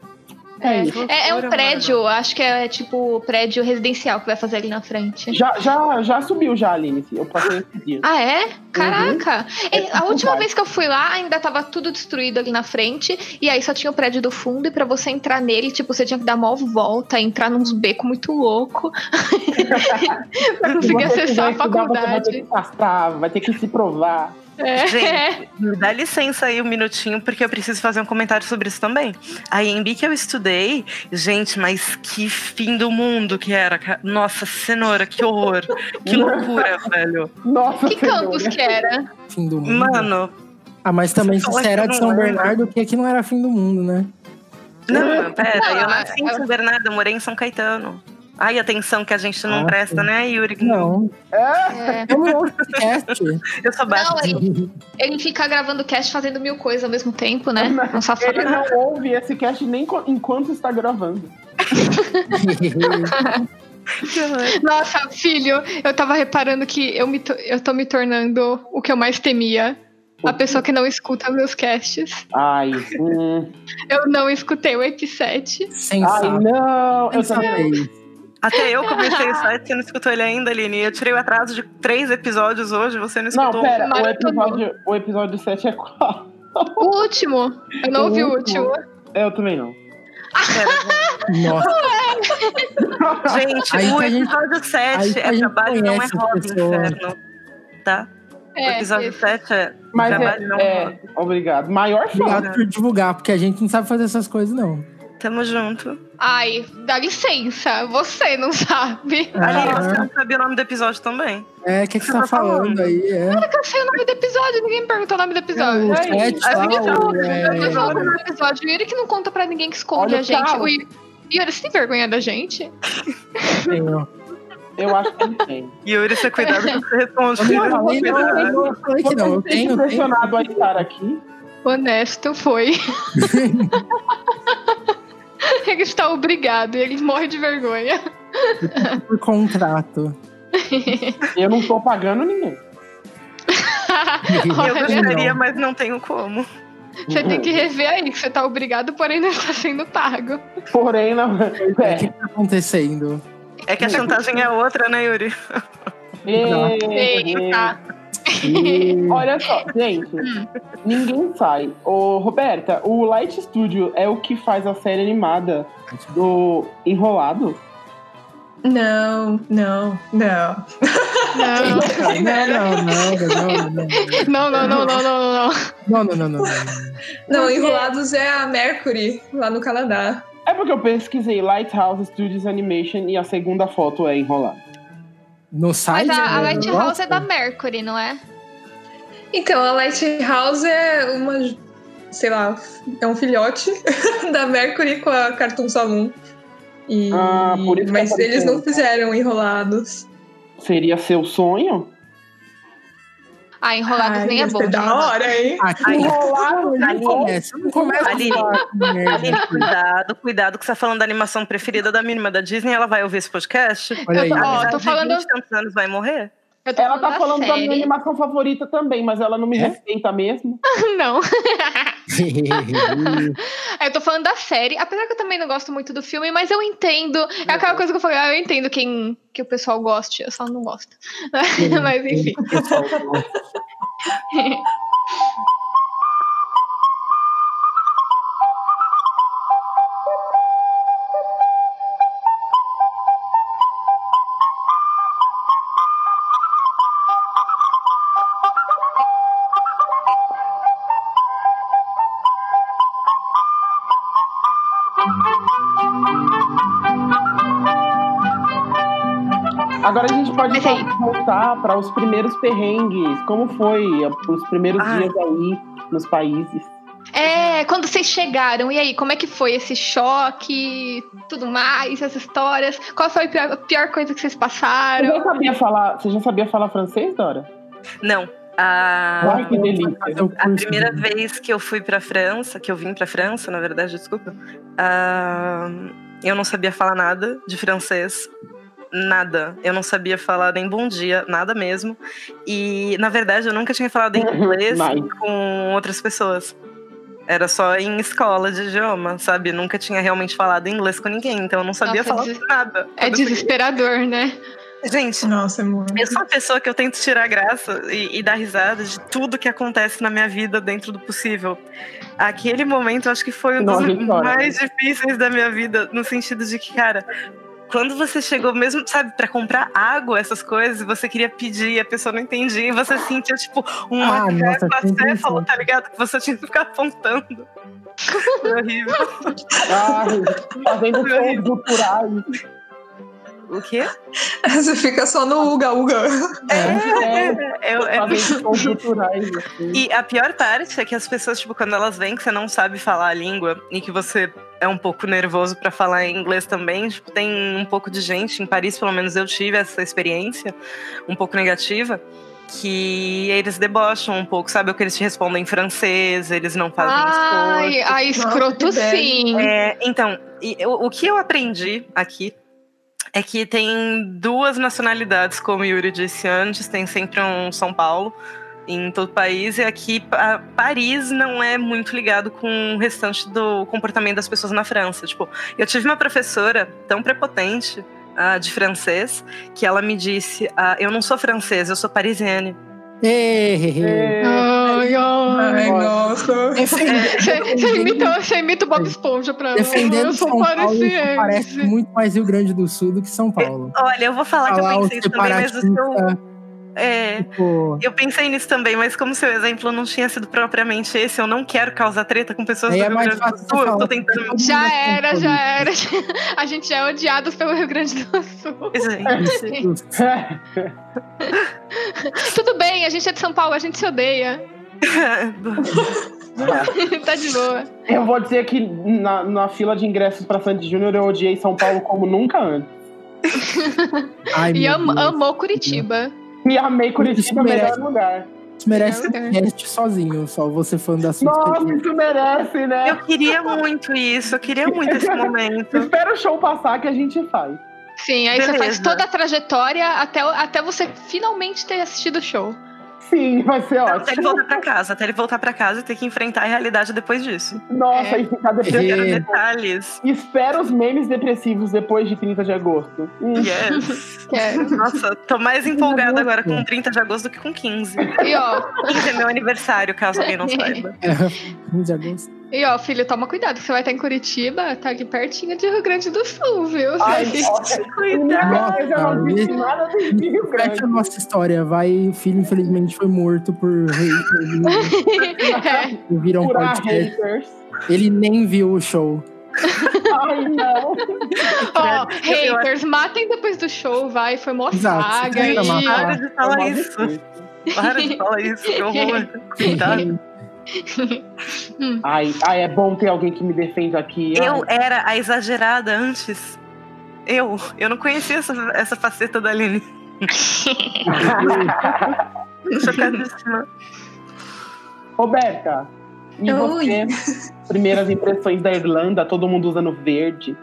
É isso. É, é um prédio, acho que é tipo prédio residencial que vai fazer ali na frente. Já, já, já subiu já, Aline. Eu passei esse dia. Ah, é? Caraca! É E a tipo última vez que eu fui lá, ainda tava tudo destruído ali na frente. E aí só tinha o prédio do fundo. E pra você entrar nele, tipo, você tinha que dar uma volta, entrar nos becos muito louco. pra Se conseguir acessar a quiser estudar, Você vai ter faculdade. que passar, vai ter que se provar. É. Gente, me dá licença aí um minutinho, porque eu preciso fazer um comentário sobre isso também. A EMB que eu estudei, gente, mas que fim do mundo que era. Nossa, cenoura, que horror. Que loucura, velho. Nossa Que Senhora. campus que era? Fim do mundo. Mano, Ah, mas também se Você era de São. Bernardo, que aqui não era fim do mundo, né? não, pera, Não, eu nasci em eu- São Bernardo, eu morei em São Caetano. Ai, atenção que a gente não Ah, presta, né, Yuri? Não. É. Eu não ouço podcast. Eu sou baixa. Não, ele, ele fica gravando cast fazendo mil coisas ao mesmo tempo, né? Um safado. Ele não ouve esse cast nem enquanto está gravando. Nossa, filho, eu tava reparando que eu, me eu tô me tornando o que eu mais temia. A pessoa que não escuta meus casts. Ai, hum. Eu não escutei o EP 7. Ai, não. Eu também. Até eu comecei o site, você não escutou ele ainda, Aline. Eu tirei o atraso de três episódios hoje, você não Não, escutou. pera, o episódio, o episódio 7 é qual? O último. Eu não O ouvi o último. último. Eu também não. Nossa, gente, Aí o que a gente- episódio aí 7 que a é trabalho, não é hobby, inferno. Tá? o É, episódio esse. 7 é Mas trabalho, é, não é é, hobby. obrigado. Maior fã. obrigado por divulgar, porque a gente não sabe fazer essas coisas, não. Tamo junto. Ai, dá licença. Você não sabe. Aline, Ah. você não sabia o nome do episódio também? É, o que, que você tá tá falando? falando aí? É. Eu sei o nome do episódio, ninguém me perguntou o nome do episódio. O É chat. A gente o- falou, é, Eu tô falando do episódio. O Yuri que não conta pra ninguém que esconde Olha a gente. carro. O Yuri, Yuri, você tem vergonha da gente? tenho. Eu acho que ele tem. Yuri, você cuidado que você responde. Eu não eu não falei que não. Eu tenho. impressionado a estar aqui. Honesto foi. ele está obrigado e ele morre de vergonha. por contrato. Eu não tô pagando ninguém. Eu gostaria, Não. mas não tenho como. você tem que rever aí, que você tá obrigado, porém não está sendo pago. Porém, não. É, o É. que tá acontecendo? É que a chantagem é outra, né, Yuri? Eita. E- Olha só, gente, ninguém sai. Ô, Roberta, o Light Studio é o que faz a série animada do Enrolado? Não, não, não. Não, Não, não, não, não, não, não, não, não, não, não. não, não, não, não, não. Não, Enrolados é a Mercury, lá no Canadá. É porque eu pesquisei Lighthouse Studios Animation e a segunda foto é Enrolado. No Mas site. a, a do Lighthouse é da Mercury, não é? Então, a Lighthouse é uma, sei lá, é um filhote da Mercury com a Cartoon Saloon. E, Ah, por isso mas eles não fizeram enrolados. Seria seu sonho? Ah, Enrolados Ai, nem é bom. ser da hora, hein? Aqui Ai, enrolado, não Aline, começa. Não começa a Aline. Aline, cuidado, cuidado, que você tá falando da animação preferida da mínima da Disney, ela vai ouvir esse podcast. Olha aí. Eu tô- ó, tô falando- 20 e tantos anos vai morrer? Eu tô Ela tá da falando da minha série. animação favorita também, mas ela não me É? respeita mesmo. Não. Eu tô falando da série, apesar que eu também não gosto muito do filme, mas eu entendo. É aquela coisa que eu falei, ah, eu entendo quem que o pessoal goste, eu só não gosto. mas enfim. Os primeiros perrengues. Como foi os primeiros Ai. dias aí nos países? É, quando vocês chegaram, e aí, como é que foi esse choque, tudo mais, as histórias? Qual foi a pior, a pior coisa que vocês passaram? Você já sabia falar, você já sabia falar francês, Dora? Não. A, Ai, que delícia. a primeira vez que eu fui para França, que eu vim para França, na verdade, desculpa, uh, eu não sabia falar nada de francês nada. Eu não sabia falar nem bom dia, nada mesmo. E, na verdade, eu nunca tinha falado inglês com outras pessoas. Era só em escola de idioma, sabe? nunca tinha realmente falado inglês com ninguém, então eu não sabia Nossa, falar des... nada. É desesperador, né? Gente, Nossa, amor. eu sou uma pessoa que eu tento tirar graça e, e, dar risada de tudo que acontece na minha vida dentro do possível. Aquele momento, acho que foi um dos mais difíceis da minha vida, no sentido de que, cara, quando você chegou mesmo, sabe, para comprar água, essas coisas, você queria pedir e a pessoa não entendia, e você sentia, tipo, um ah, acéfalo, tá ligado? Que você tinha que ficar apontando. Foi horrível. Ai, fazendo sons culturais. O quê? Você fica só no uga uga. É, é, é, é. E a pior parte é que as pessoas, tipo, quando elas veem que você não sabe falar a língua e que você é um pouco nervoso para falar em inglês também, tipo, tem um pouco de gente em Paris, pelo menos eu tive essa experiência um pouco negativa que eles debocham um pouco, sabe? O que eles te respondem em francês, eles não fazem Ai, esforço. Ai, escroto sim. É, então, e, o, o que eu aprendi aqui é que tem duas nacionalidades, como Yuri disse antes, tem sempre um São Paulo em todo o país, e aqui Paris não é muito ligado com o restante do comportamento das pessoas na França. Tipo, eu tive uma professora tão prepotente uh, de francês que ela me disse: uh, Eu não sou francesa, eu sou parisienne. Ai, ai, nossa. Você imita, você imita o Bob Esponja pra Defendendo São Paulo, parece muito mais Rio Grande do Sul do que São Paulo. Olha, eu vou falar, falar que eu pensei também, mas o seu é, tipo... eu pensei nisso também, mas como seu exemplo não tinha sido propriamente esse, eu não quero causar treta com pessoas do é Rio Grande do Sul, eu tô tentando... Já era, já era. A gente é odiado pelo Rio Grande do Sul. Gente. Tudo bem, a gente é de São Paulo, a gente se odeia. tá de boa. Eu vou dizer que na, na fila de ingressos pra Sandy Júnior eu odiei São Paulo como nunca antes. Ai, e am, amou Curitiba. E amei Curitiba, melhor lugar. Isso merece um teste sozinho, só você fã da sua Nossa, isso merece, né? Eu queria muito isso, eu queria muito esse momento. Espera o show passar que a gente faz. Sim, aí Beleza. você faz toda a trajetória até, até você finalmente ter assistido o show. Sim, vai ser ótimo. Até ele voltar pra casa, até ele voltar pra casa e ter que enfrentar a realidade depois disso. Nossa, é. e ficar depressivo. É. detalhes. Espera os memes depressivos depois de 30 de agosto. Hum. Yes. Quero. Nossa, tô mais empolgada agora com 30 de agosto do que com 15. E ó. 15 é meu aniversário, caso alguém não saiba. É, 15 de agosto. E ó, filho, toma cuidado, você vai estar em Curitiba, tá aqui pertinho de Rio Grande do Sul, viu? Ai, cuidado. Eu não disse nada de Rio Grande. a nossa história, vai, o filho infelizmente foi morto por haters. Viram podcast. Ele nem viu o show. Ai, não. Ó, oh, haters, matem depois do show, vai. Foi mó saga. Para de falar isso. Para de falar isso, que horror. Cuidado. Ai, ai, é bom ter alguém que me defenda aqui. Eu ai. era a exagerada antes. Eu, eu não conhecia essa, essa faceta da Aline. Chocadíssima. Roberta, e Oi. você? Primeiras impressões da Irlanda, todo mundo usando verde.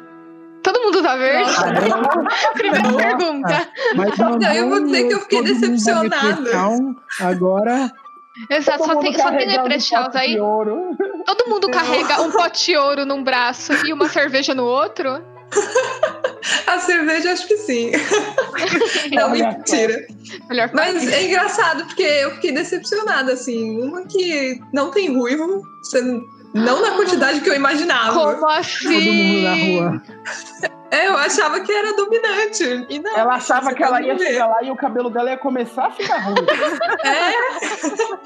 Todo mundo usa verde? Primeira pergunta. Mas não, eu vou dizer que eu fiquei decepcionada. Agora Exato, só tem, só tem leprechauns aí. Todo mundo carrega um pote de ouro num braço e uma cerveja no outro? A cerveja, acho que sim. Não, mentira. Mas é engraçado, porque eu fiquei decepcionada, assim. Uma que não tem ruivo, você Não na quantidade que eu imaginava. Como assim? Todo mundo na rua. É, eu achava que era dominante. E não, Ela achava que ela ia ver. chegar lá e o cabelo dela ia começar a ficar ruim.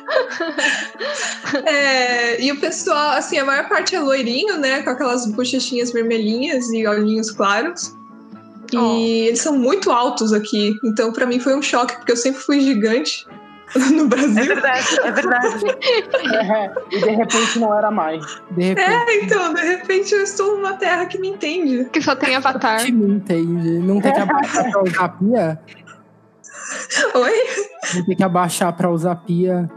É, e o pessoal, assim, a maior parte é loirinho, né? Com aquelas bochechinhas vermelhinhas e olhinhos claros. E Oh. eles são muito altos aqui. Então, pra mim, foi um choque, porque eu sempre fui gigante no É Brasil. verdade, é verdade. É, e de repente não era mais. De repente, Então, de repente, eu estou numa terra que me entende. Que só tem avatar. te me entende. Não tem que abaixar pra usar pia? Oi? Não tem que abaixar pra usar pia.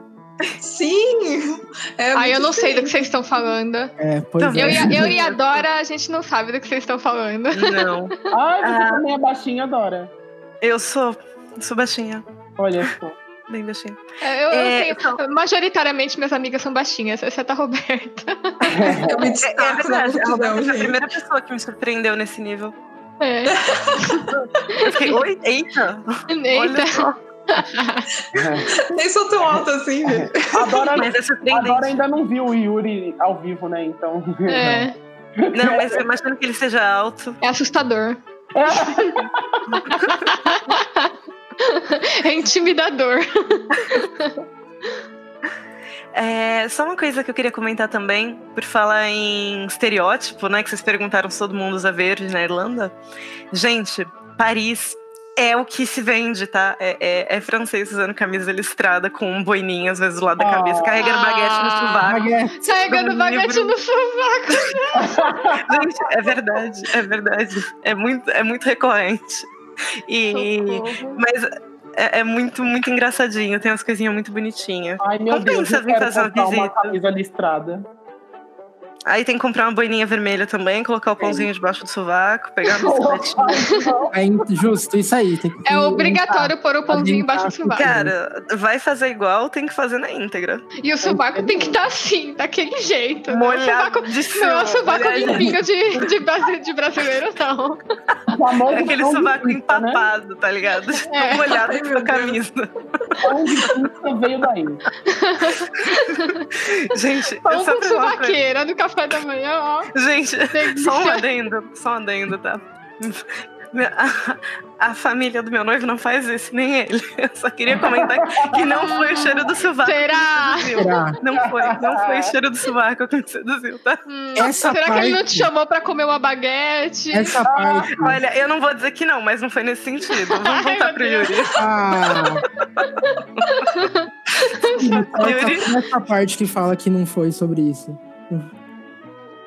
Sim! É Aí eu muito não sei do que vocês estão falando. É, pois Também. é. Eu e, a- eu e a Dora, a gente não sabe do que vocês estão falando. Não. Ai, você Ah. também é baixinha, Dora. Eu sou, sou baixinha. Olha só. Bem baixinha. É, Eu, eu É, tenho, majoritariamente minhas amigas são baixinhas, exceto a Roberta. Eu me É, é destaco na verdade. A multidão, Roberta foi a gente. primeira pessoa que me surpreendeu nesse nível. É. Eu fiquei, oi, eita! Eita. Olha só. Nem sou tão alta assim, gente. A Dora, Mas é a surpreendente. Dora ainda não viu o Yuri ao vivo, né? Então. É, Não, mas eu imagino que ele seja alto. é assustador. É intimidador. É, só uma coisa que eu queria comentar também, por falar em estereótipo, né? Que vocês perguntaram se todo mundo usa verde na Irlanda. Gente, Paris é o que se vende, tá? É, é- é francês usando camisa listrada com um boininho às vezes do lado da cabeça, carregando baguete no Ah. sovaco. Baguete. Carregando Um baguete livro. no sovaco. Gente, é verdade, é verdade. É muito, é muito recorrente. E, Socorro. mas é, é muito, muito engraçadinho. Tem umas coisinhas muito bonitinhas. Ai, meu Compensa Deus, eu quero comprar uma camisa listrada. Aí tem que comprar uma boininha vermelha também, colocar o pãozinho debaixo do sovaco, pegar no bicicletinho. É in- justo, isso aí. Tem que É obrigatório pôr o pãozinho embaixo do sovaco. Cara, vai fazer igual, tem que fazer na íntegra. E o sovaco tem que estar assim, daquele jeito. Não é o sovaco, Molhado de não é o sovaco molhadinho. limpinho de, de, de brasileiro, não. É aquele sovaco né? empapado, tá ligado? É. Molhado Ai, com a camisa. Pão de pizza veio daí. Gente, Pão com uma suvaqueira no café da manhã, ó. Gente, só um adendo, só um adendo, tá? A, a família do meu noivo não faz isso, nem ele. Eu só queria comentar que não foi o cheiro do sovaco Será? Não foi, não foi o cheiro do sovaco que me seduziu, tá? Hum, Essa será que ele não te parte- chamou pra comer uma baguete? Essa parte. Olha, eu não vou dizer que não, mas não foi nesse sentido. Vamos voltar pro Deus. Yuri. Ah, Yuri? essa parte que fala que não foi sobre isso.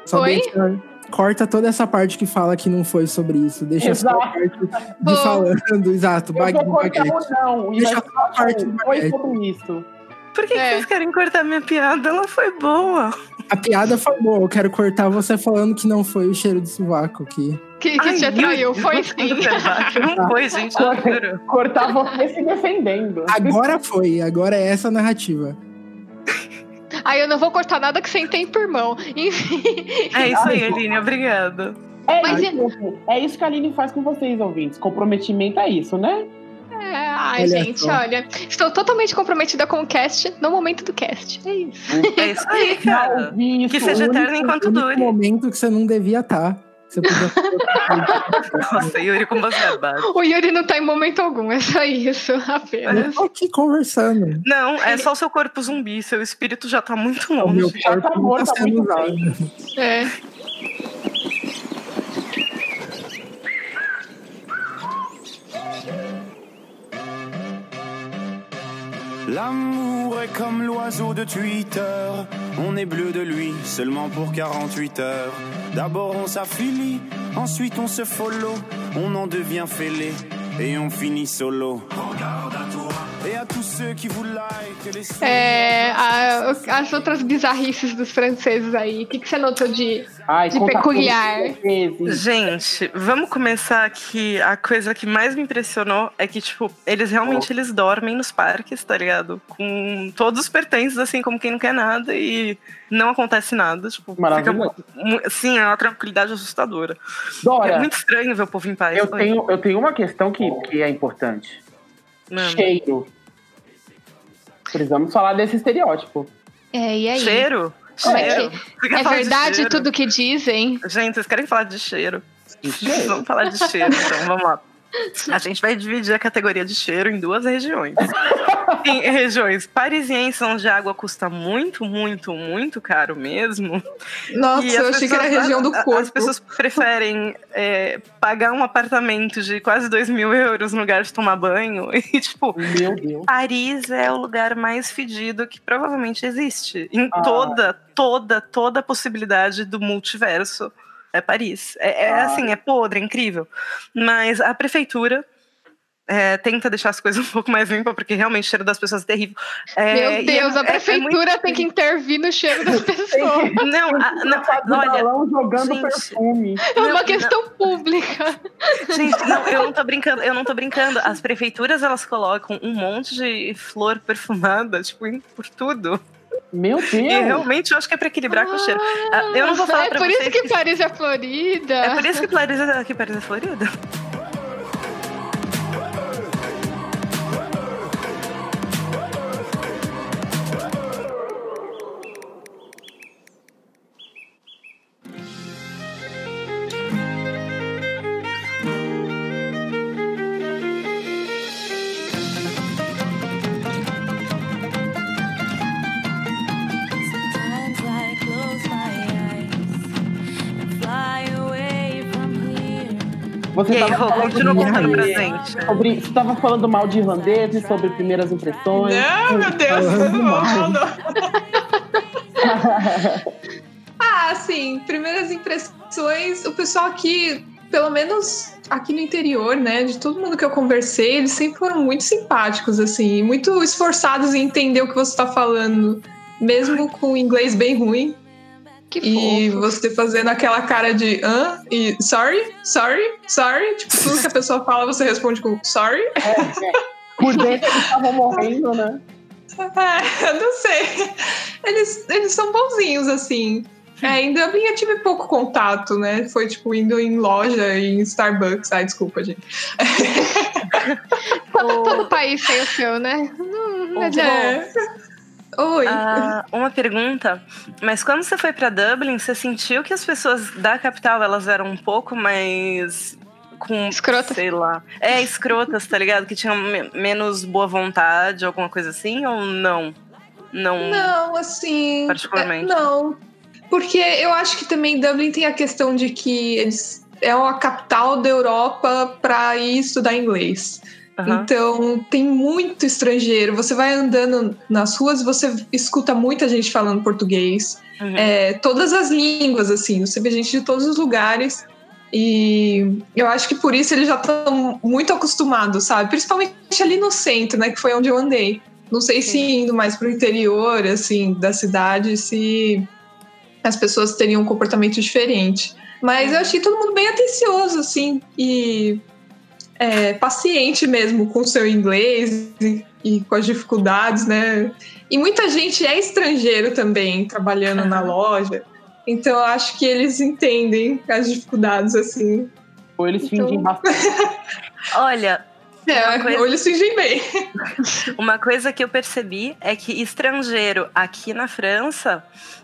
Só deixa- corta toda essa parte que fala que não foi sobre isso. Deixa só a Exato. parte de falando, exato, Eu bag- baguete. o não. Deixa só falar, a parte do Foi sobre isso. Por que, que É. vocês querem cortar minha piada? Ela foi boa. A piada foi boa, eu quero cortar você falando que não foi o cheiro do sovaco aqui. Que, que Ai, te atraiu? Foi sim. Não foi, gente. Cortar você se defendendo. Agora foi, agora é essa a narrativa. Aí eu não vou cortar nada que sem tempo, irmão. Enfim. É isso aí, Aline. Obrigada. É, Mas isso, é isso que a Aline faz com vocês, ouvintes. Comprometimento é isso, né? É, ai, Olha gente, só. olha. Estou totalmente comprometida com o cast no momento do cast. É isso. É isso aí, cara. isso. Que seja eterno enquanto dure. momento que você não devia estar. Você podia Nossa, Yuri, com você é básico. O Yuri não tá em momento algum, é só isso, Eu apenas. tô aqui conversando. Não, é só o seu corpo zumbi. Seu espírito já tá muito O meu longe. Já tá corpo morto tá há sendo muito tempo. É. L'amour est comme l'oiseau de Twitter. On est bleu de lui seulement pour 48 heures. D'abord on s'affilie, ensuite on se follow. On en devient fêlé et on finit solo. Regarde à toi et à tous ceux qui vous like. Les É, a- as outras bizarrices dos franceses aí. O que, que você notou de. Ai, De peculiar. Gente, vamos começar aqui. A coisa que mais me impressionou é que, tipo, eles realmente eles dormem nos parques, tá ligado? Com todos os pertences, assim, como quem não quer nada e não acontece nada. Tipo, fica, Maravilhoso. mu- sim, é uma tranquilidade assustadora. É Dora, muito estranho ver o povo em paz. eu tenho, eu tenho uma questão que, que é importante. Mano. Cheiro. Precisamos falar desse estereótipo. É, e aí? Cheiro? É Cheiro. É de verdade cheiro? tudo que dizem? Gente, vocês querem falar de cheiro? Vamos falar de cheiro, então vamos lá. A gente vai dividir a categoria de cheiro em duas regiões. em regiões parisienses, onde a água custa muito, muito, muito caro mesmo. Nossa, eu achei que era a região do corpo. As pessoas preferem é, pagar um apartamento de quase 2 mil euros no lugar de tomar banho. E, tipo, Meu Deus. Paris é o lugar mais fedido que provavelmente existe. Em Ah. toda, toda, toda a possibilidade do multiverso. É Paris. É, é Ah. assim, é podre, é incrível. Mas a prefeitura é, tenta deixar as coisas um pouco mais limpas, porque realmente o cheiro das pessoas é terrível. É, Meu é- Deus, é- a é prefeitura muito- tem que intervir no cheiro das pessoas. Não, a- não, Do olha, balão jogando gente. perfume. É uma Não, questão pública. Gente, não, eu não tô brincando, eu não tô brincando. As prefeituras, elas colocam um monte de flor perfumada, tipo, por tudo. Meu Deus. E realmente eu acho que é pra equilibrar com o cheiro. Ah, Eu não vou falar é por vocês isso que Paris é florida. É por isso que Paris é, que Paris é florida. Você E aí, Rô, continua contando pra gente. Sobre, você tava falando mal de irlandeses, sobre primeiras impressões. Não, meu Deus. Não, ah, assim, primeiras impressões, o pessoal aqui, pelo menos aqui no interior, né, de todo mundo que eu conversei, eles sempre foram muito simpáticos, assim, muito esforçados em entender o que você tá falando, mesmo com o inglês bem ruim. Que E fofo. você fazendo aquela cara de hã? E sorry, sorry, sorry. Tipo, tudo que a pessoa fala, você responde com sorry. Por dentro eles estavam morrendo, né? É, eu não sei. Eles, eles são bonzinhos, assim. É, em Dublin eu tive pouco contato, né? Foi tipo indo em loja, em Starbucks. Ai, desculpa, gente. Todo, todo país tem o seu, né? Não adianta. É. Oi. Ah, uma pergunta, mas quando você foi pra Dublin, você sentiu que as pessoas da capital elas eram um pouco mais com Escrotas. sei lá, é escrotas, tá ligado? Que tinham me- menos boa vontade, alguma coisa assim ou não? Não. Não, assim. Particularmente. é, não. Porque eu acho que também Dublin tem a questão de que eles é a capital da Europa para ir estudar inglês. Aham. Então, tem muito estrangeiro. Você vai andando nas ruas, você escuta muita gente falando português. Uhum. É, todas as línguas, assim. Você vê gente de todos os lugares. E eu acho que por isso eles já estão muito acostumados, sabe? Principalmente ali no centro, né? Que foi onde eu andei. Não sei se indo mais pro interior, assim, da cidade, se as pessoas teriam um comportamento diferente. Mas eu achei todo mundo bem atencioso, assim, e é, paciente mesmo com o seu inglês e, e com as dificuldades, né? E muita gente é estrangeiro também, trabalhando na loja. Então eu acho que eles entendem as dificuldades, assim. Ou eles Então- fingem bastante. Olha, É, coisa- ou eles fingem bem. Uma coisa que eu percebi é que estrangeiro aqui na França,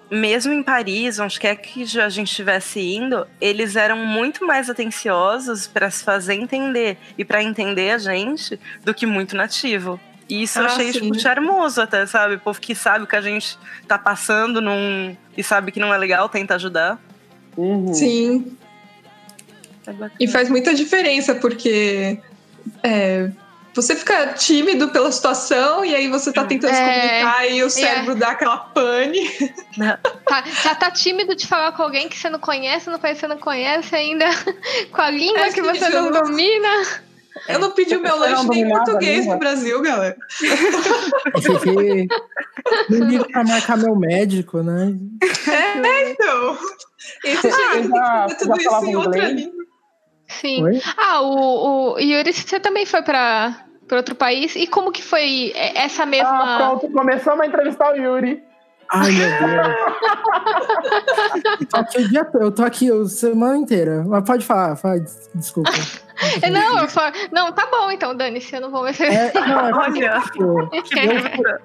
mesmo em Paris, onde quer que já a gente estivesse indo, eles eram muito mais atenciosos para se fazer entender e para entender a gente do que muito nativo. E isso eu Ah, achei sim. tipo, charmoso até, sabe? O povo que sabe o que a gente tá passando num... e sabe que não é legal, tenta ajudar. Uhum. Sim. É. E faz muita diferença, porque é, você fica tímido pela situação e aí você tá tentando se É. comunicar e o cérebro dá aquela pane. Tá, já tá tímido de falar com alguém que você não conhece, no país que você não conhece ainda, com a língua É que você não domina. Eu não pedi o meu não lanche nem em português no Brasil, galera. Eu fiquei. Não ligo pra marcar meu médico, né? É, então. E você Você chega já- tudo já isso em outra inglês? língua. Sim. Oi? Ah, o, o Yuri, você também foi pra, pra outro país. E como que foi essa mesma. Ah, pronto, começamos a entrevistar o Yuri. Ai, meu Deus. Eu tô aqui eu tô aqui a semana inteira. Mas pode falar, fala, des- desculpa. Não, eu falo- não, tá bom então, Dani, se eu não vou me É, não, é Olha, tipo, loucura.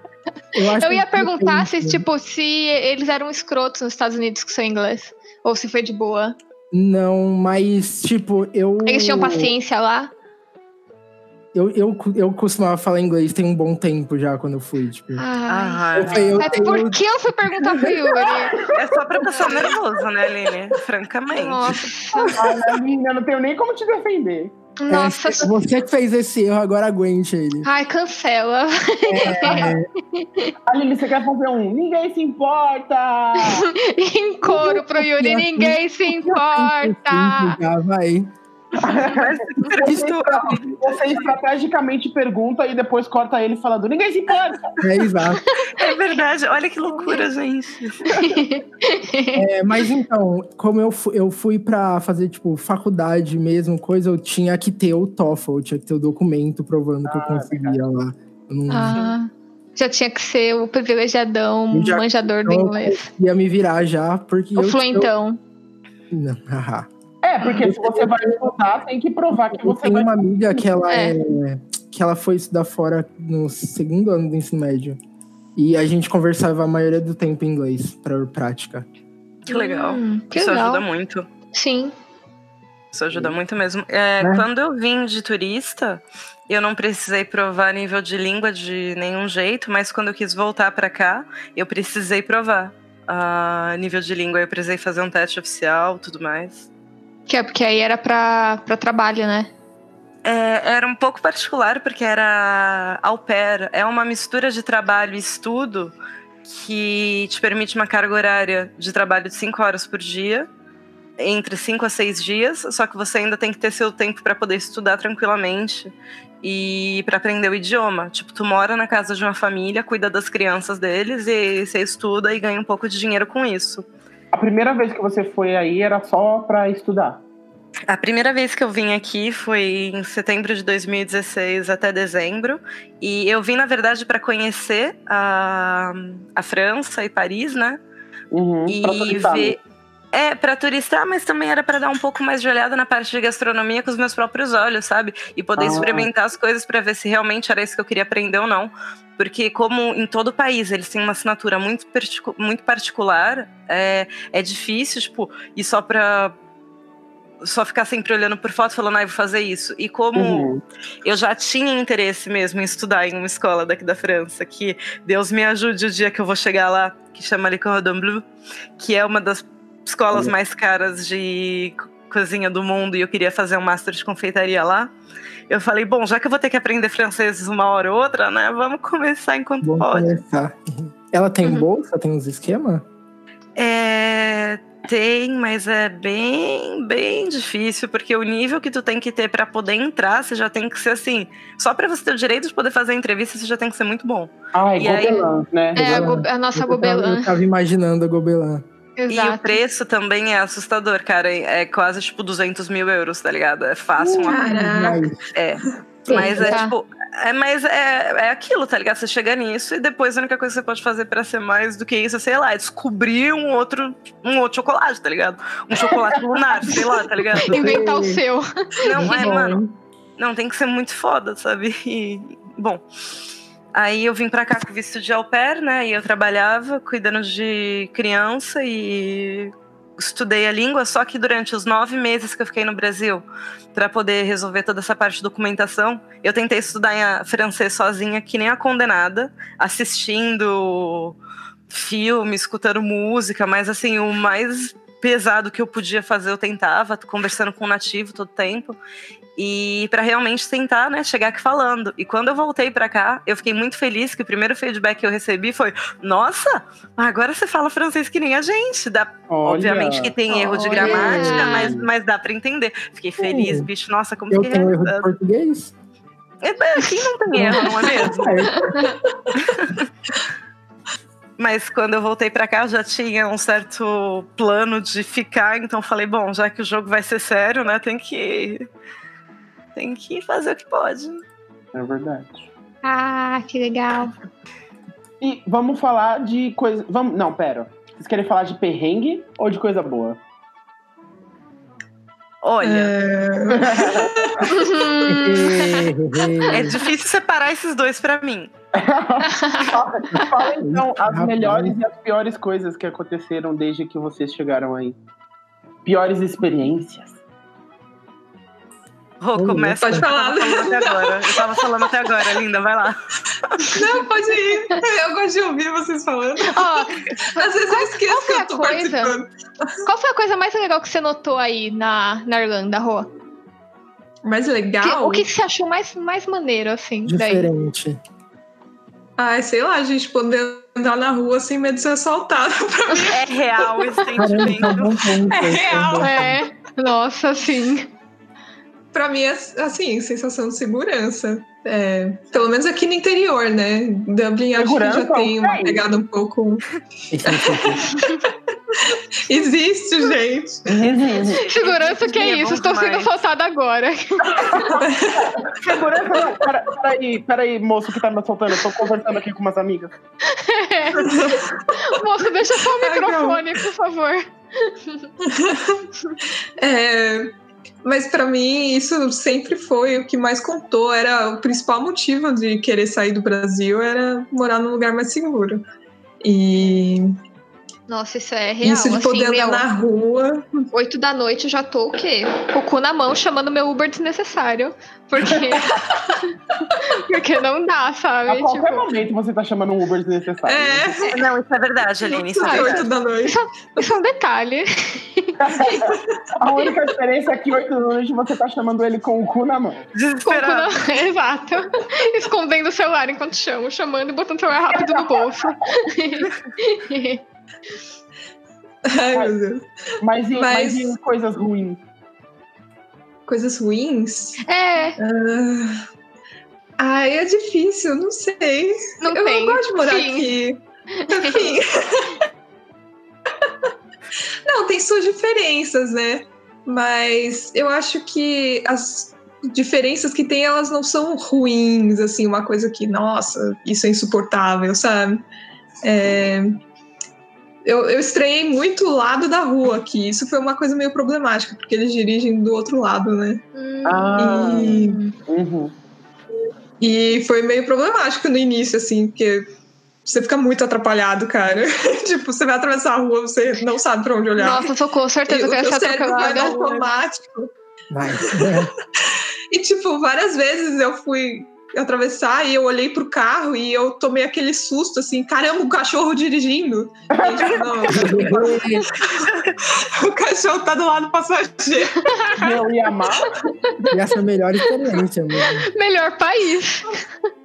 Eu, acho Eu ia que perguntar se, tipo, se eles eram escrotos nos Estados Unidos com seu inglês. Ou se foi de boa. Não, mas, tipo, eu. Eles tinham paciência lá? Eu, eu, eu costumava falar inglês tem um bom tempo já quando eu fui, tipo. Ah, Eu falei, eu Mas tenho- por que eu fui perguntar pro Yuri? é só pra pessoa nervosa, né, Aline? Francamente. Nossa, menina, eu não tenho nem como te defender. Nossa. É, você que fez esse erro, agora aguente ele. Ai, cancela. Aline, você quer fazer um? Ninguém se importa! em coro pro Yuri, ninguém se importa. Já vai. Você, estra- você estrategicamente pergunta e depois corta ele falando: Ninguém se importa! É exato. É verdade, olha que loucura, gente. É, mas então, como eu fui, eu fui pra fazer, tipo, faculdade mesmo, coisa, eu tinha que ter o TOEFL, eu tinha que ter o documento provando que eu Ah, conseguia lá. Eu não Ah, já tinha que ser o privilegiadão, já- manjador do eu inglês. ia me virar já, porque O eu... fluentão. Eu, não, haha. É, porque se você vai estudar, tem que provar que Eu você tenho vai. uma amiga que ela É. é. que ela foi estudar fora no segundo ano do ensino médio. E a gente conversava a maioria do tempo em inglês pra prática. Que legal. Hum, que Isso legal. ajuda muito. Sim. Isso ajuda muito mesmo. É, Né? Quando eu vim de turista, eu não precisei provar nível de língua de nenhum jeito, mas quando eu quis voltar pra cá, eu precisei provar. ah, nível de língua, eu precisei fazer um teste oficial tudo mais. Que é porque aí era pra, pra trabalho, né? É, era um pouco particular, porque era au pair. É uma mistura de trabalho e estudo que te permite uma carga horária de trabalho de 5 horas por dia, entre 5 a 6 dias, só que você ainda tem que ter seu tempo para poder estudar tranquilamente e para aprender o idioma. Tipo, tu mora na casa de uma família, cuida das crianças deles e você estuda e ganha um pouco de dinheiro com isso. A primeira vez que você foi aí era só pra estudar. A primeira vez que eu vim aqui foi em setembro de 2016 até dezembro. E eu vim, na verdade, para conhecer a, a França e Paris, né? Uhum, E ver. É, para turistar, mas também era para dar um pouco mais de olhada na parte de gastronomia com os meus próprios olhos, sabe? E poder Ah. experimentar as coisas para ver se realmente era isso que eu queria aprender ou não. Porque, como em todo o país eles têm uma assinatura muito, particu- muito particular, é, é difícil, tipo, ir só pra. Só ficar sempre olhando por foto falando, ah, vou fazer isso. E como Uhum. eu já tinha interesse mesmo em estudar em uma escola daqui da França, que Deus me ajude o dia que eu vou chegar lá, que chama Le Cordon Bleu, que é uma das escolas Olha. mais caras de co- cozinha do mundo, e eu queria fazer um master de confeitaria lá. Eu falei, bom, já que eu vou ter que aprender francês uma hora ou outra, né, vamos começar enquanto Vamos pode. começar. Ela tem Uhum. bolsa? Tem uns esquemas? É, tem, mas é bem, bem difícil, porque o nível que tu tem que ter pra poder entrar, você já tem que ser assim. Só pra você ter o direito de poder fazer a entrevista, você já tem que ser muito bom. Ai, E aí- Gobelin, né? É, a, go- a nossa eu, tava, gobelã. eu tava imaginando a Gobelin. E o Exato. preço também é assustador, cara. É quase tipo 200 mil euros, tá ligado? É fácil. uma- Caraca. É. Mas é Tá. tipo. É, mas é, é aquilo, tá ligado? Você chega nisso e depois a única coisa que você pode fazer pra ser mais do que isso é, sei lá, é descobrir um outro, um outro chocolate, tá ligado? Um chocolate lunar, sei lá, tá ligado? Inventar o seu. Não, é, mano. Não, tem que ser muito foda, sabe? E, bom. Aí eu vim pra cá com visto de au pair, né? E eu trabalhava cuidando de criança e estudei a língua, só que durante os nove meses que eu fiquei no Brasil, para poder resolver toda essa parte de documentação, eu tentei estudar francês sozinha, que nem a condenada, assistindo filme, escutando música, mas assim, o mais pesado que eu podia fazer eu tentava, conversando com o nativo todo tempo. E para realmente tentar, né, chegar aqui falando. E quando eu voltei para cá, eu fiquei muito feliz que o primeiro feedback que eu recebi foi: "Nossa, agora você fala francês que nem a gente". Dá, Olha. obviamente que tem erro de Olha. gramática, mas, mas dá para entender. Fiquei feliz, Sim. bicho. Nossa, como Eu que tenho erro é? de português? É, Quem não tem erro, não é mesmo? Mas quando eu voltei pra cá, eu já tinha um certo plano de ficar, então eu falei, bom, já que o jogo vai ser sério, né, tem que tem que fazer o que pode. É verdade. Ah, que legal. E vamos falar de coisa. Vamos... Não, pera. Vocês querem falar de perrengue ou de coisa boa? Olha, É, é difícil separar esses dois pra mim. Fala então as Rapaz. melhores e as piores coisas que aconteceram desde que vocês chegaram aí. Piores experiências. Rô, Pode começa. Eu falar. até agora. Eu tava falando até agora, linda, vai lá. Não, pode ir. Eu gosto de ouvir vocês falando. Ó, Às vezes eu esqueço que foi a eu tô coisa? participando. qual foi a coisa mais legal que você notou aí na, na Irlanda, Rô? Mais Que- legal? o que, que você achou mais, mais maneiro, assim, daí? Diferente. Ai, sei lá, a gente poder andar na rua sem medo de ser assaltado. Pra mim É real esse sentimento. É real. É, nossa, sim. Pra mim é assim, sensação de segurança. É, pelo menos aqui no interior, né? Dublin acho que já tem uma pegada um pouco. Existe, gente. Segurança, que é é isso? Estou sendo demais. assaltada agora. Segurança, não. Pera, peraí, peraí, moço que tá me assaltando. Eu tô conversando aqui com umas amigas. Moço, deixa só o Ai, microfone, por favor. É, mas pra mim isso sempre foi o que mais contou. Era o principal motivo de querer sair do Brasil era morar num lugar mais seguro. E Nossa, isso é real. isso de assim, poder andar meu, na rua. 8 da noite eu já tô o quê? Com o cu na mão chamando meu Uber desnecessário. Porque. porque não dá, sabe? A qualquer Tipo, momento você tá chamando um Uber desnecessário. É, Não, isso é verdade, Aline. Isso é oito da noite. isso é um detalhe. A única diferença é que 8 da noite você tá chamando ele com o cu na mão. Com o cu Desesperado. na... Exato. Escondendo o celular enquanto chamo, chamando e botando o celular rápido no bolso. Ai, meu Deus. Mas em, mas... Mas- em coisas ruins. Coisas ruins? é, Ah, Ai, é difícil, não sei. não eu, tem. eu gosto de morar Fim. aqui. Enfim. Não, tem suas diferenças, né? Mas eu acho que as diferenças que tem, elas não são ruins, assim, uma coisa que, nossa, isso é insuportável, sabe? É, Eu, eu estranhei muito o lado da rua aqui. Isso foi uma coisa meio problemática, porque eles dirigem do outro lado, né? Hum, Ah, E, uhum. e foi meio problemático no início, assim, porque você fica muito atrapalhado, cara. tipo, você vai atravessar a rua, você não sabe pra onde olhar. Nossa, socorro, certeza que eu ia ser atropelada. automático. Mas, né, E, tipo, várias vezes eu fui atravessar e eu olhei pro carro e eu tomei aquele susto, assim, caramba, o cachorro dirigindo. E, tipo, não, o cachorro tá do lado do passageiro. Eu ia amar. e essa é a melhor experiência mesmo. Melhor país.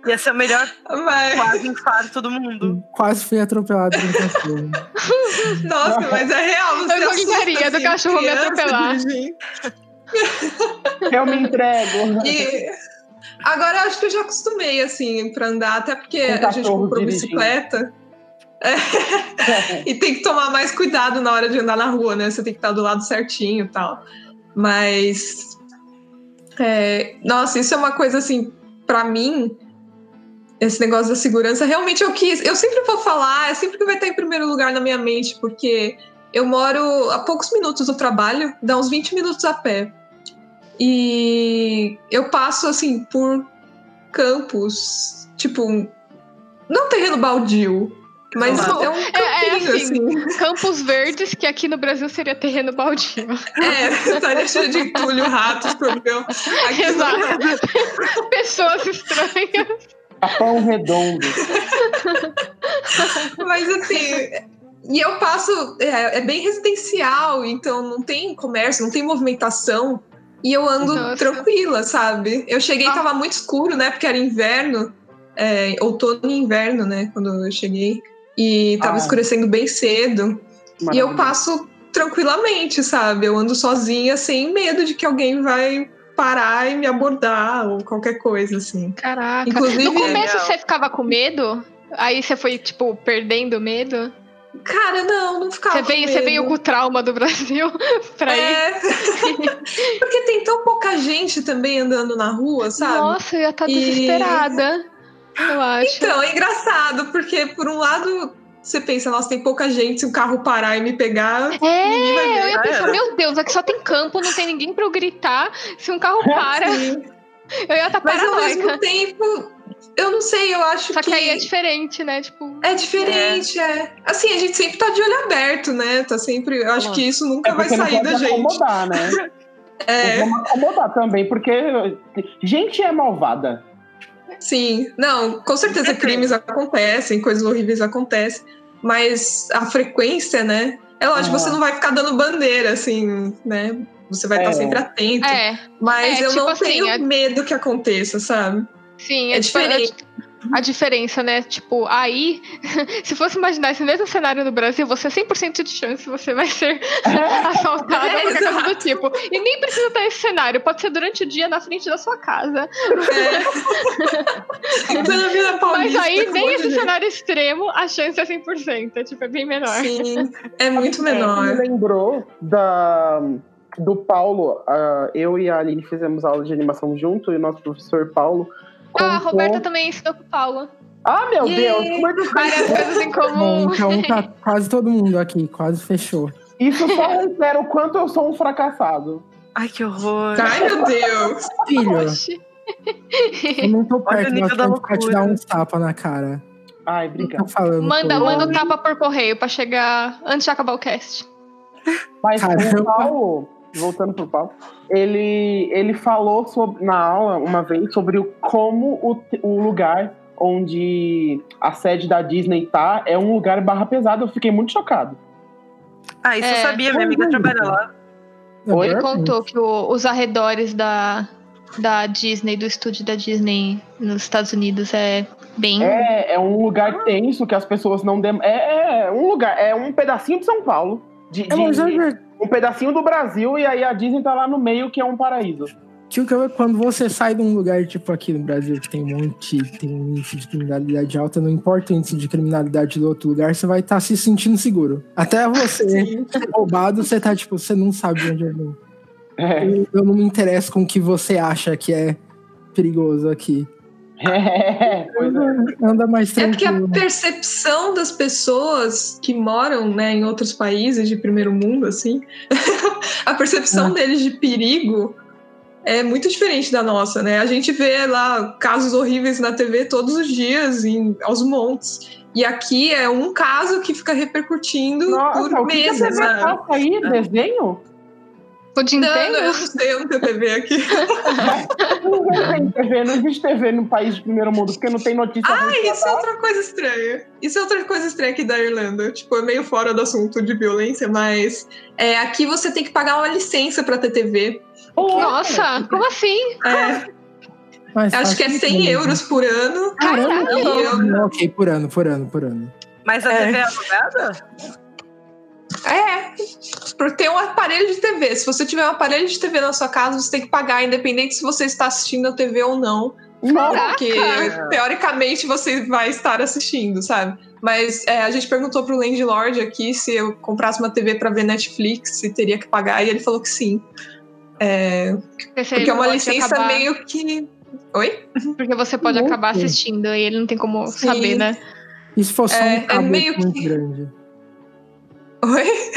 Ia ser o melhor Mas, quase infarto do mundo. Quase fui atropelado por um cachorro. nossa, mas é real. Você Eu assusta, gostaria do assim, cachorro me atropelar. dirigindo. Eu me entrego. E agora eu acho que eu já acostumei, assim, pra andar, até porque a gente comprou dirigindo. bicicleta. É, e tem que tomar mais cuidado na hora de andar na rua, né? Você tem que estar do lado certinho e tal. Mas. é, nossa, isso é uma coisa assim, pra mim, esse negócio da segurança, realmente eu quis. Eu sempre vou falar, é sempre que vai estar em primeiro lugar na minha mente, porque eu moro a poucos minutos do trabalho, dá uns 20 minutos a pé. E eu passo assim por campos, tipo, não terreno baldio, mas é um É, é campinho, assim. assim. Campos Verdes, que aqui no Brasil seria terreno baldio. É, tá cheio de entulho, ratos, problema. Aqui Exato. Pessoas estranhas. Capão redondo. Mas assim, e eu passo, é, é bem residencial, então não tem comércio, não tem movimentação. E eu ando Nossa. tranquila, sabe? Eu cheguei e Ah. tava muito escuro, né? Porque era inverno, é, outono e inverno, né? Quando eu cheguei. E tava Ah. escurecendo bem cedo. E eu passo tranquilamente, sabe? Eu ando sozinha sem medo de que alguém vai parar e me abordar ou qualquer coisa, assim. Caraca. Inclusive- no começo Legal. você ficava com medo? Aí você foi, tipo, perdendo medo? Cara, não, não ficava. Você veio, com você veio com o trauma do Brasil pra ir? É. Porque tem tão pouca gente também andando na rua, sabe? Nossa, eu ia estar E- desesperada. Eu acho. Então, é engraçado, porque por um lado você pensa, nossa, tem pouca gente, se o carro parar e me pegar, ninguém vai É, eu ia pensar, era. meu Deus, aqui só tem campo, não tem ninguém pra eu gritar. Se um carro para, Sim. eu ia estar Mas ao paranoica. mesmo tempo, Eu não sei, eu acho Só que. que aí é diferente, né? Tipo. É diferente, é. Assim, a gente sempre tá de olho aberto, né? Tá sempre. Eu acho que isso nunca É vai não sair pode da gente. acomodar, né? É, Vamos acomodar também, porque gente é malvada. sim. Não, com certeza crimes acontecem, coisas horríveis acontecem. Mas a frequência, né? É lógico, Ah. você não vai ficar dando bandeira, assim, né? Você vai É. estar sempre atento. É, Mas É, eu tipo não assim, tenho é- medo que aconteça, sabe? Sim, É é, tipo, diferente. A diferença, né? Tipo, aí, se fosse imaginar esse mesmo cenário no Brasil, você 100% de chance você vai ser assaltado É, ou qualquer coisa do tipo. E nem precisa ter esse cenário, pode ser durante o dia na frente da sua casa. É. Mas aí, nem esse cenário extremo, a chance é 100%. É, tipo, é bem menor. Sim, é muito Me menor. lembrou da, do Paulo. ah, eu e a Aline fizemos aula de animação junto, e o nosso professor Paulo. Ah, a Roberta também ensinou com o Paulo. Ah, meu! Deus! Muitas Várias coisas em Bom, comum. então tá quase todo mundo aqui, quase fechou. Isso só refere o quanto eu sou um fracassado. Ai, que horror. Ai, meu Deus. Filho, Oxi. eu não tô perto nível da bastante pra te dar uns tapas na cara. Ai, obrigado. Manda, manda o tapa por correio pra chegar antes de acabar o cast. Mas Caramba. o Paulo, voltando pro Paulo, ele, ele falou sobre, na aula uma vez sobre o, como o, o lugar onde a sede da Disney tá é um lugar barra pesada. Eu fiquei muito chocado. Ah, isso É. eu sabia, minha amiga trabalha lá. Oi? Ele contou que o- os arredores da, da Disney, do estúdio da Disney nos Estados Unidos é bem. É, é um lugar tenso que as pessoas não dem... é, é um lugar, é um pedacinho de São Paulo, de, É, mas de- é um pedacinho do Brasil e aí a Disney tá lá no meio que é um paraíso. Tio, que eu- quando você sai de um lugar tipo aqui no Brasil que tem um monte, tem um índice de criminalidade alta, não importa o índice de criminalidade do outro lugar, você vai estar se sentindo seguro. Até você ser roubado, você tá tipo, você não sabe onde eu vou. É, Eu, eu não me interesso com o que você acha que é perigoso aqui. É, é. Anda mais É porque a tranquilo. percepção das pessoas que moram né, em outros países de primeiro mundo, assim, a percepção Ah. deles de perigo é muito diferente da nossa, né? A gente vê lá casos horríveis na TV todos os dias, em, aos montes. E aqui é um caso que fica repercutindo Nossa, por o que, a meses, TV passa aí? Desenho? O dia Não, inteiro? não, eu não sei, eu não tenho TV aqui. Ninguém tem TV, não existe TV no país de primeiro mundo, porque não tem notícia. Ah, isso é outra coisa estranha. Isso é outra coisa estranha aqui da Irlanda. Tipo, é meio fora do assunto de violência, mas é, aqui você tem que pagar uma licença pra ter TV. Nossa, como assim? É, Mas acho que é 100 sentido. euros por ano. Caramba, E eu- Ok, por ano, por ano, por ano. Mas a É. TV é alugada? É, por ter um aparelho de TV. Se você tiver um aparelho de TV na sua casa, você tem que pagar, independente se você está assistindo a TV ou não. Nossa, Porque, teoricamente, você vai estar assistindo, sabe? Mas é, a gente perguntou pro landlord aqui se eu comprasse uma TV pra ver Netflix, se teria que pagar, e ele falou que sim. É, Porque, é uma licença acabar- meio que. Oi? Porque você pode Louco. acabar assistindo e ele não tem como Sim. saber, né? Se fosse só É, um é cabo meio muito que- grande? Oi?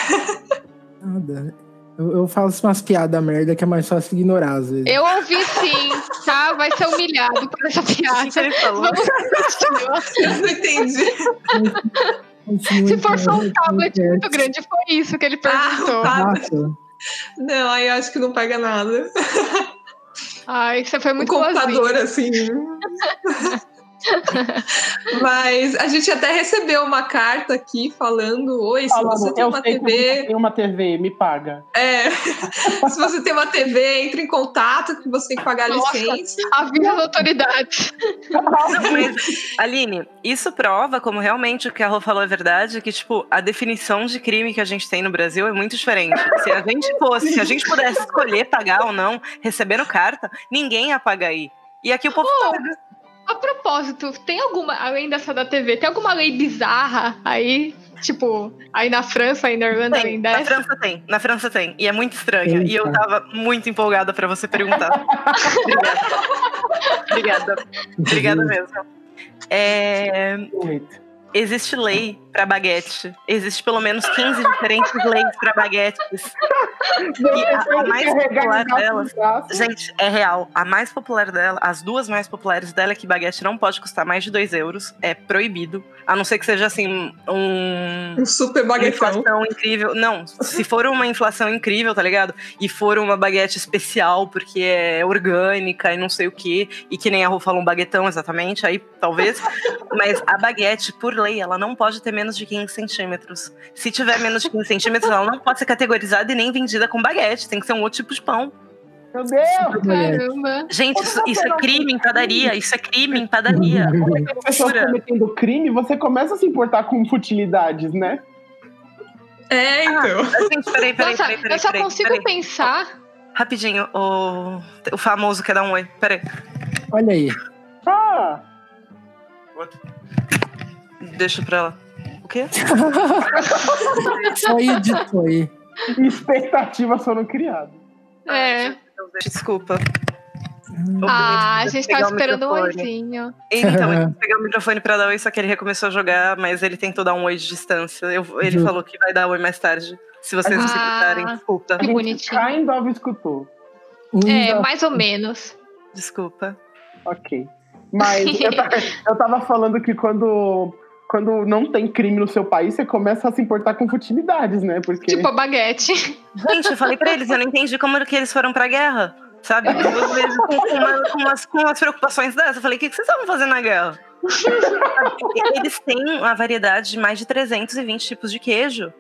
Nada. Eu, eu faço umas piadas merda que é mais fácil ignorar, às vezes. Eu ouvi sim, tá? Vai ser humilhado por essa O que, piada. ele falou? Vamos. Eu não entendi. Se for só um tablet muito grande, foi isso que ele perguntou. Ah, tá. Nossa, Não, aí eu acho que não paga nada. Ai, você foi muito computador assim. Mas a gente até recebeu uma carta aqui falando: Oi, se falando, você tem eu uma TV, tem uma TV, me paga. é, se você tem uma TV, entre em contato que você tem que pagar a Nossa. licença. Avisa as autoridades. Aline, isso prova como realmente o que a Rô falou é verdade, que, tipo, a definição de crime que a gente tem no Brasil é muito diferente. Se a gente fosse, se a gente pudesse escolher pagar ou não, recebendo carta, ninguém ia pagar aí. E aqui o povo paga. A propósito, tem alguma, além dessa da TV, tem alguma lei bizarra aí? Tipo, aí na França, aí na Irlanda, Tem, além na dessa? França tem, na França tem. E é muito estranha. E eu tava muito empolgada pra você perguntar. Obrigada. Obrigada. Obrigada mesmo. É, existe lei para baguete. Existe pelo menos 15 diferentes leis para baguetes. E a, a mais popular delas, gente, é real. A mais popular dela, as duas mais populares dela é que baguete não pode custar mais de 2 euros. É proibido. A não ser que seja assim, um. Um super baguetão. Inflação incrível. Não, se for uma inflação incrível, tá ligado? E for uma baguete especial, porque é orgânica e não sei o quê, e que nem a Rô falou um baguetão exatamente, aí talvez. Mas a baguete, por lei, ela não pode ter menos de 15 centímetros. Se tiver menos de 15 centímetros, ela não pode ser categorizada e nem vendida com baguete. Tem que ser um outro tipo de pão. Meu Deus! Caramba. Gente, isso, isso é crime em padaria. Isso é crime em padaria. As pessoas cometendo crime, você começa a se importar com futilidades, né? É, então. Ah, gente, peraí, peraí, Nossa, peraí, peraí. eu só peraí, consigo peraí. pensar. Rapidinho, o, o famoso quer dar um oi. Peraí. Olha aí. Ah, Deixa pra ela. O quê? Só editou aí. expectativas foram criadas. É. Desculpa. Ah, a gente tava o esperando um oizinho. Então, ele pegar o microfone pra dar oi, só que ele recomeçou a jogar, mas ele tentou dar um oi de distância. Eu- ele falou que vai dar oi mais tarde. Se vocês não se Ah. importarem, desculpa. Que bonitinho. Kind of escutou. É, Ainda- mais ou menos. Desculpa. Ok. Mas eu, ta- eu tava falando que quando, quando não tem crime no seu país, você começa a se importar com futilidades, né? Porque. Tipo a baguete. Gente, eu falei pra eles, eu não entendi como que eles foram pra guerra. Sabe? Duas vezes com, com, uma- com umas, com umas preocupações dessas. Eu falei, o que, que vocês estavam fazendo na guerra? Eles têm uma variedade de mais de 320 tipos de queijo.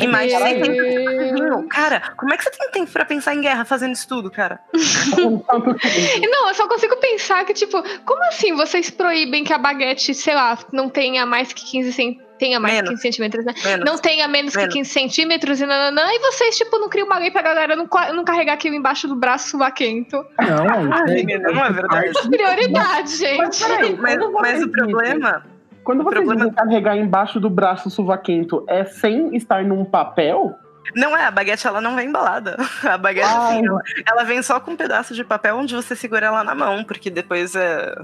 E mais de Meu 100 tipos de Deus. vinho. Cara, como é que você tem tempo pra pensar em guerra fazendo isso tudo, cara? Não, eu só consigo pensar que, tipo, como assim vocês proíbem que a baguete, sei lá, não tenha mais que 15 centímetros? Tenha mais Menos. que 15 centímetros, né? Menos. Não tenha menos, Menos. que 15 centímetros e nananã, e vocês, tipo, não criam uma lei pra galera não, não carregar aquilo embaixo do braço subaquento. Não, Ah, é- não é verdade. Prioridade, Mas gente. peraí, Mas, quando mas vocês o problema. Quando você problema- dizem carregar embaixo do braço suvaquento, é sem estar num papel? Não é, a baguete ela não vem embalada. A baguete, assim, Ai. ela, ela vem só com um pedaço de papel onde você segura ela na mão, porque depois é,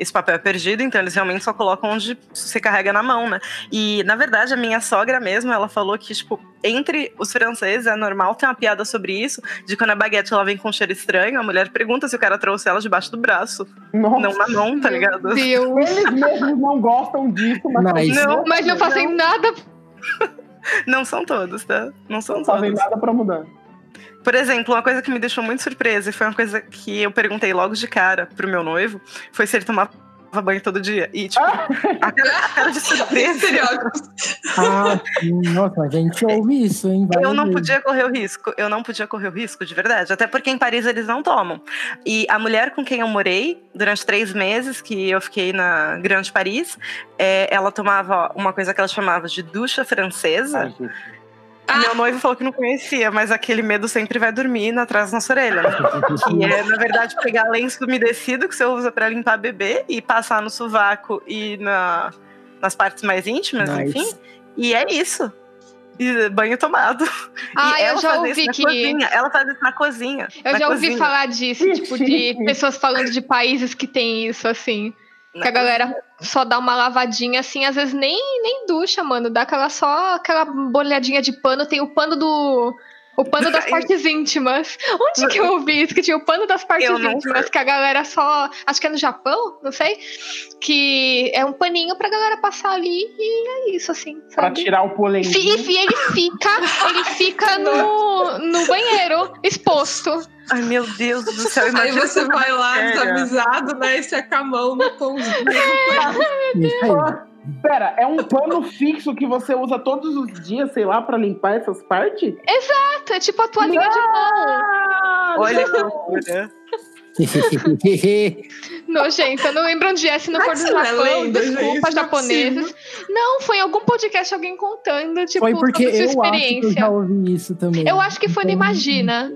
esse papel é perdido, então eles realmente só colocam onde você carrega na mão, né? E, na verdade, a minha sogra mesmo, ela falou que, tipo, entre os franceses é normal ter uma piada sobre isso, de quando a baguete ela vem com um cheiro estranho, a mulher pergunta se o cara trouxe ela debaixo do braço, Nossa. não na mão, tá ligado? Deus. Eles mesmos não gostam disso, mas Nice. Não, Mas não fazem nada. não são todos, tá? Não são não fazem todos. nada pra mudar. Por exemplo, uma coisa que me deixou muito surpresa e foi uma coisa que eu perguntei logo de cara pro meu noivo foi se ele tomava banho todo dia. E, tipo, a, cara, a cara de surpresa. Ah, nossa, a gente ouve isso, hein? Eu várias não vezes. podia correr o risco. Eu não podia correr o risco, de verdade. Até porque em Paris eles não tomam. E a mulher com quem eu morei durante três meses, que eu fiquei na Grande Paris, é, ela tomava uma coisa que ela chamava de ducha francesa. Ai, E meu noivo falou que não conhecia, mas aquele medo sempre vai dormir atrás da nossa orelha. Né? Que é, na verdade, pegar lenço umedecido que você usa pra limpar bebê e passar no sovaco e na, nas partes mais íntimas, Nice. enfim. E é isso. E banho tomado. Ah, e eu ela já ouvi que. cozinha. Ela faz isso na cozinha. Eu na já ouvi cozinha. falar disso, tipo, de pessoas falando de países que tem isso, assim. Que a galera só dá uma lavadinha, assim, às vezes nem, nem ducha, mano. Dá aquela só aquela bolhadinha de pano. Tem o pano do. O pano das partes íntimas. Onde que eu ouvi isso? Que tinha o pano das partes íntimas, sei. que a galera só. Acho que é no Japão, não sei. Que é um paninho pra galera passar ali e é isso, assim, Pra sabe? tirar o E, polenguinho. fi- e ele fica, ele fica no, no banheiro, exposto. Ai, meu Deus do céu. Aí imagina você vai lá matéria. desavisado, né? E seca a mão no pãozinho. Ah, Pera, é um pano fixo que você usa todos os dias, sei lá, pra limpar essas partes? É tipo a toalhinha de mão. Olha que loucura. Nojenta, não lembro onde é, se não for do é Japão, desculpa, é japoneses. Não, foi em algum podcast alguém contando, tipo, Foi porque eu acho que eu experiência. já ouvi isso também. Eu acho que foi no Então, Imagina.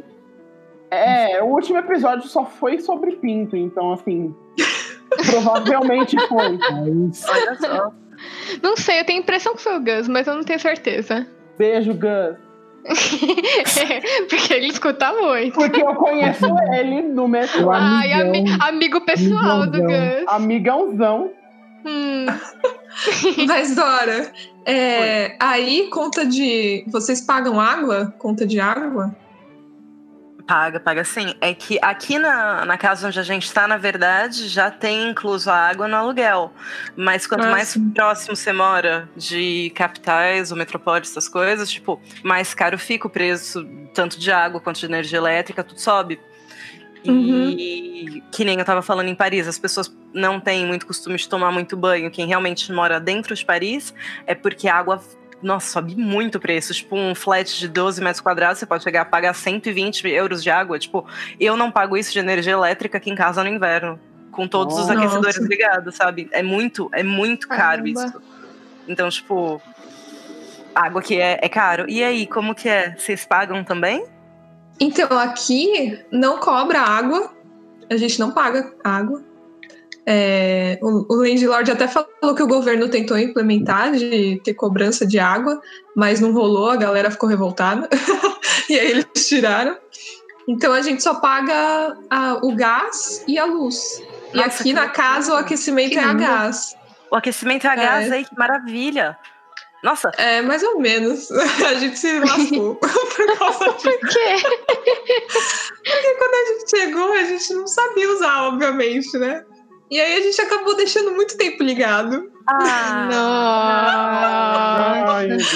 É, o último episódio só foi sobre pinto, então assim. provavelmente foi. Mas, Olha só. Não sei, eu tenho a impressão que foi o Gus, mas eu não tenho certeza. Beijo, Gus. Porque ele escuta muito. Porque eu conheço ele no metrô. Ai, ami- amigo pessoal do amigãozão. Gus. Amigãozão. Hum, Mas, Dora, é, aí conta de. Vocês pagam água? Conta de água? Paga, paga sim. É que aqui na, na casa onde a gente está, na verdade, já tem incluso a água no aluguel. Mas quanto Ah, mais próximo você mora de capitais ou metrópoles, essas coisas, tipo, mais caro fica o preço, tanto de água quanto de energia elétrica, tudo sobe. E que nem eu tava falando em Paris, as pessoas não têm muito costume de tomar muito banho. Quem realmente mora dentro de Paris é porque a água nossa, sobe muito o preço. Tipo, um flat de 12 metros quadrados, você pode chegar a pagar 120 euros de água. Tipo, eu não pago isso de energia elétrica aqui em casa no inverno. Com todos os Nossa. aquecedores ligados, sabe? É muito, é muito caro Caramba. isso. Então, tipo, água aqui é, é caro. E aí, como que é? Vocês pagam também? Então, aqui não cobra água. A gente não paga água. É, o, o landlord até falou que o governo tentou implementar de ter cobrança de água, mas não rolou, a galera ficou revoltada. e aí eles tiraram. Então a gente só paga a- o gás e a luz. E Nossa, aqui que na casa o aquecimento Que é a gás. O aquecimento é a gás É. aí, que maravilha! Nossa, É, mais ou menos. A gente se lascou por causa disso. Por quê? Porque quando a gente chegou, a gente não sabia usar, obviamente, né? E aí a gente acabou deixando muito tempo ligado. ah, Deus.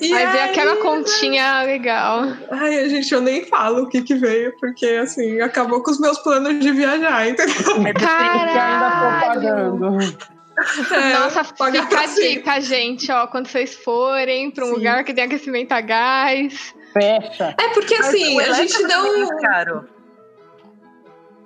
E Aí veio aí- aquela continha legal. Ai, a gente, eu nem falo o que que veio, porque assim, acabou com os meus planos de viajar, entendeu? é Caralho! É, Nossa, fica pra a dica, gente, ó. Quando vocês forem pra um Sim. lugar que tem aquecimento a gás. Fecha. É porque assim, a gente é não. muito caro.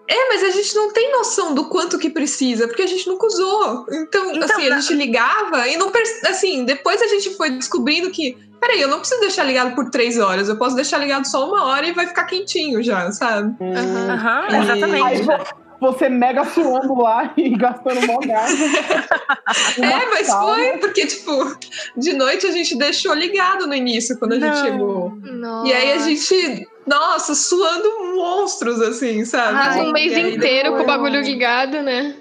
É, mas a gente não tem noção do quanto que precisa, porque a gente nunca usou. Então, Então, assim, a gente ligava e não. perce- Assim, depois a gente foi descobrindo que. Peraí, eu não preciso deixar ligado por três horas, eu posso deixar ligado só uma hora e vai ficar quentinho já, sabe? E- Aí exatamente. vo- você mega suando lá e gastando mó gás. É, mas foi, porque, tipo, de noite a gente deixou ligado no início, quando a gente Não. chegou. Nossa. E aí a gente, nossa, suando monstros, assim, sabe? Passa um mês inteiro com o bagulho ligado, né?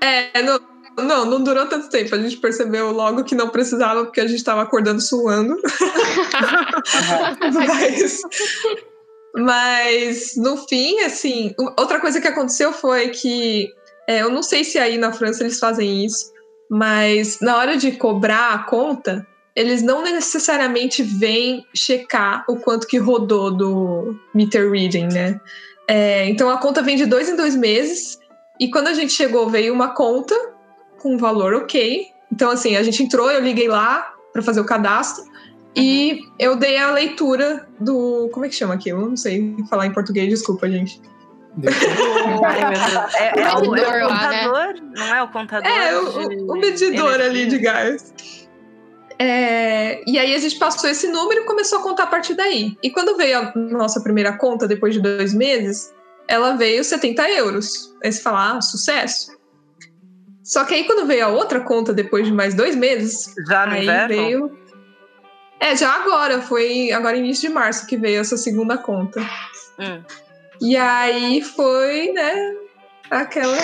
É, não, não, não durou tanto tempo. A gente percebeu logo que não precisava, porque a gente tava acordando suando. mas, mas, no fim, assim, outra coisa que aconteceu foi que, é, eu não sei se aí na França eles fazem isso, mas na hora de cobrar a conta, eles não necessariamente vêm checar o quanto que rodou do meter reading, né? É, então a conta vem de dois em dois meses, e quando a gente chegou, veio uma conta com um valor ok. Então, assim, a gente entrou, eu liguei lá para fazer o cadastro e eu dei a leitura do. Como é que chama aquilo? Não sei falar em português, desculpa, gente. É, é o, é o medidor lá, né? contador? Não é o contador? É, o, de o- o medidor ali de gás. É, e aí a gente passou esse número e começou a contar a partir daí. E quando veio a nossa primeira conta, depois de dois meses, ela veio 70 euros. Aí você fala, ah, sucesso. Só que aí quando veio a outra conta, depois de mais dois meses, Já no aí inverno? veio... É, já agora, foi agora início de março que veio essa segunda conta. Hum. E aí foi, né, aquela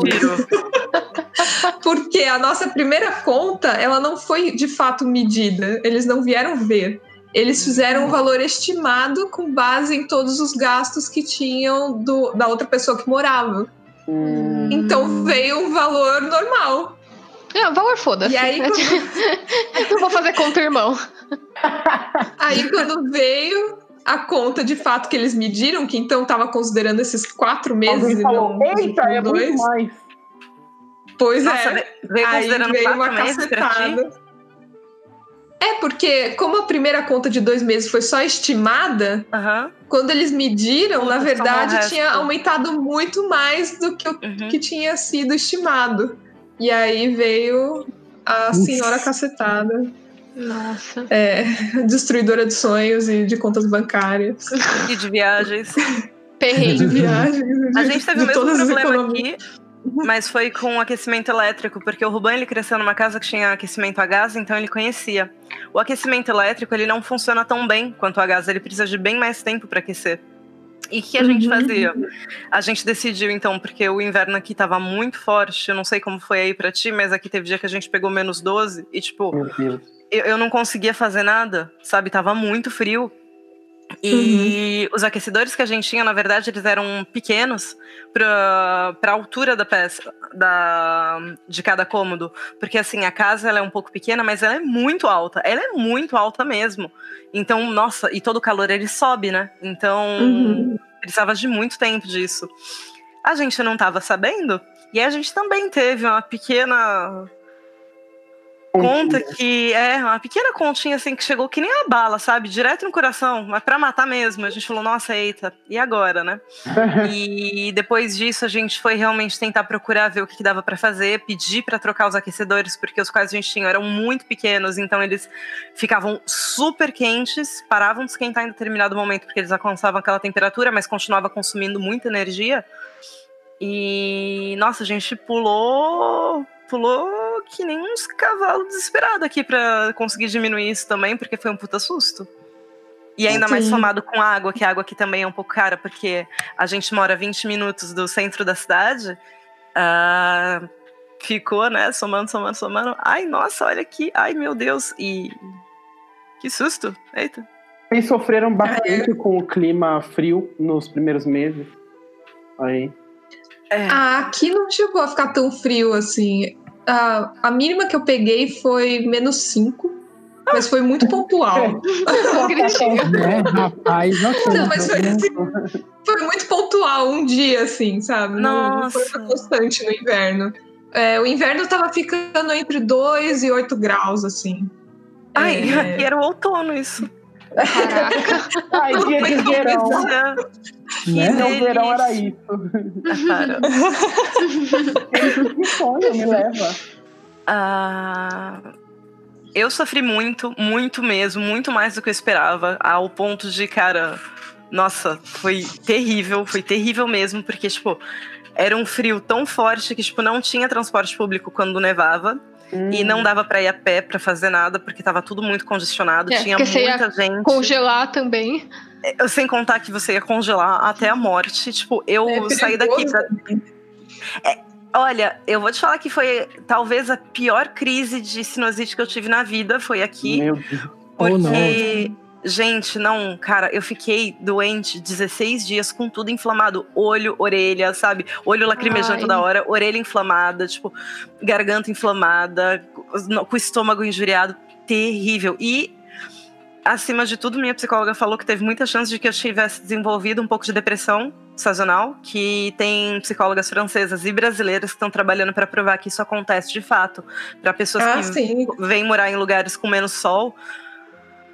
Tiro. Porque a nossa primeira conta, ela não foi de fato medida. Eles não vieram ver. Eles fizeram um valor estimado com base em todos os gastos que tinham do- da outra pessoa que morava. Hum, Então veio um valor normal. Não, valor foda-se. E aí, quando, Não vou fazer conta, irmão. aí quando veio a conta de fato que eles mediram, que então estava considerando esses quatro meses Alguém e falou, não eita, é dois. muito mais. Pois Nossa, é. ve- veio Aí veio uma cacetada. É, porque como a primeira conta de dois meses foi só estimada, Aham. quando eles mediram, Puta, na verdade, tinha aumentado muito mais do que o Uhum. que tinha sido estimado. E aí veio a senhora cacetada, Nossa. é, destruidora de sonhos e de contas bancárias, E de viagens. de Perrengue. viagens, A de, gente teve de o mesmo problema economias. aqui, mas foi com o aquecimento elétrico, porque o Ruban ele cresceu numa casa que tinha aquecimento a gás, então ele conhecia. O aquecimento elétrico ele não funciona tão bem quanto a gás, ele precisa de bem mais tempo para aquecer. E o que a gente Uhum. fazia? A gente decidiu, então, porque o inverno aqui tava muito forte. Eu não sei como foi aí pra ti, mas aqui teve dia que a gente pegou menos 12 e, tipo, Meu Deus. Eu, eu não conseguia fazer nada, sabe? Tava muito frio. E os aquecedores que a gente tinha, na verdade, eles eram pequenos para a altura da peça, da, de cada cômodo. Porque, assim, a casa ela é um pouco pequena, mas ela é muito alta. Ela é muito alta mesmo. Então, nossa, e todo o calor ele sobe, né? Então, Uhum. precisava de muito tempo disso. A gente não estava sabendo. E a gente também teve uma pequena conta que é uma pequena continha assim que chegou que nem a bala, sabe? Direto no coração, mas pra matar mesmo. A gente falou, nossa, eita, e agora, né? e depois disso a gente foi realmente tentar procurar ver o que, que dava pra fazer, pedir pra trocar os aquecedores, porque os quais a gente tinha eram muito pequenos, então eles ficavam super quentes, paravam de esquentar em determinado momento porque eles alcançavam aquela temperatura, mas continuava consumindo muita energia. E nossa, a gente pulou, pulou que nem uns cavalos desesperados aqui pra conseguir diminuir isso também, porque foi um puta susto. E ainda mais Sim. somado com água, que a água aqui também é um pouco cara, porque a gente mora a 20 minutos do centro da cidade. ah, ficou, né, somando, somando, somando. Ai, nossa, olha aqui. Ai, meu Deus. E. Que susto. Eita. Vocês sofreram bastante com o clima frio nos primeiros meses. Aí. É. Ah, aqui não chegou a ficar tão frio assim. A, a mínima que eu peguei foi menos 5, mas foi muito pontual. Né, rapaz, ok. Não, mas foi assim, foi muito pontual um dia, assim, sabe? Não, não foi constante no inverno. É, o inverno tava ficando entre 2 e 8 graus, assim. Ai, É. aqui era o outono isso. Caraca. Ai, dia de verão. Né? Meu verão era isso. Que sonho me leva. Ah, eu sofri muito, muito mesmo, muito mais do que eu esperava, ao ponto de, cara, nossa, foi terrível, foi terrível mesmo, porque, tipo, era um frio tão forte que, tipo, não tinha transporte público quando nevava. E não dava pra ir a pé pra fazer nada, porque tava tudo muito congestionado. É, tinha porque você ia muita gente. Congelar também. Eu- Sem contar que você ia congelar até a morte. Tipo, eu É saí daqui pra Olha, eu vou te falar que foi talvez a pior crise de sinusite que eu tive na vida, foi aqui. Meu Deus. Ou não. Gente, não, cara, eu fiquei doente 16 dias com tudo inflamado. Olho, orelha, sabe? Olho lacrimejando Ai. toda hora, orelha inflamada, tipo, garganta inflamada, com o estômago injuriado. Terrível. E, acima de tudo, minha psicóloga falou que teve muita chance de que eu tivesse desenvolvido um pouco de depressão sazonal, que tem psicólogas francesas e brasileiras que estão trabalhando para provar que isso acontece de fato, para pessoas Ah, que sim. vêm morar em lugares com menos sol.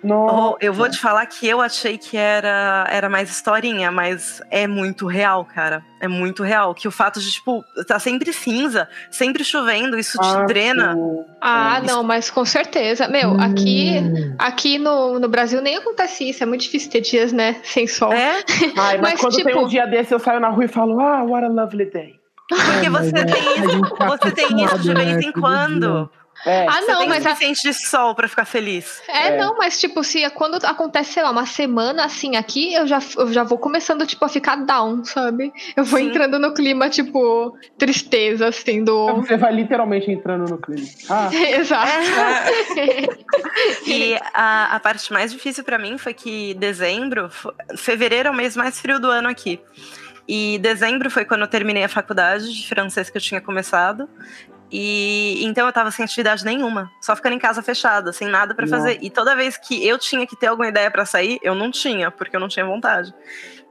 Nossa. Oh, eu vou te falar que eu achei que era, era mais historinha, mas é muito real, cara. É muito real. Que o fato de, tipo, tá sempre cinza, sempre chovendo, isso te Ah, drena. sim. Ah, Isso. não, mas com certeza. Meu, aqui, Hum. aqui no, no Brasil nem acontece isso. É muito difícil ter dias, né? Sem sol. É, Ai, mas, Mas, quando tem tipo- um dia desse, eu saio na rua e falo, ah, what a lovely day. porque É, você é- tem gente isso, tá você tem isso de vez né, em todo quando. É. Ah, Você não, tem mas a- suficiente de sol pra ficar feliz. É, É. não, mas tipo, se quando acontece, sei lá, uma semana assim aqui, eu já, eu já vou começando, tipo, a ficar down, sabe? Eu vou Sim. entrando no clima, tipo, tristeza, assim, do. Você vai literalmente entrando no clima. Ah, Exato. E a, a parte mais difícil pra mim foi que dezembro, fevereiro é o mês mais frio do ano aqui. E dezembro foi quando eu terminei a faculdade de francês que eu tinha começado. E então eu tava sem atividade nenhuma, só ficando em casa fechada, sem nada pra Nossa. fazer. E toda vez que eu tinha que ter alguma ideia pra sair, eu não tinha, porque eu não tinha vontade.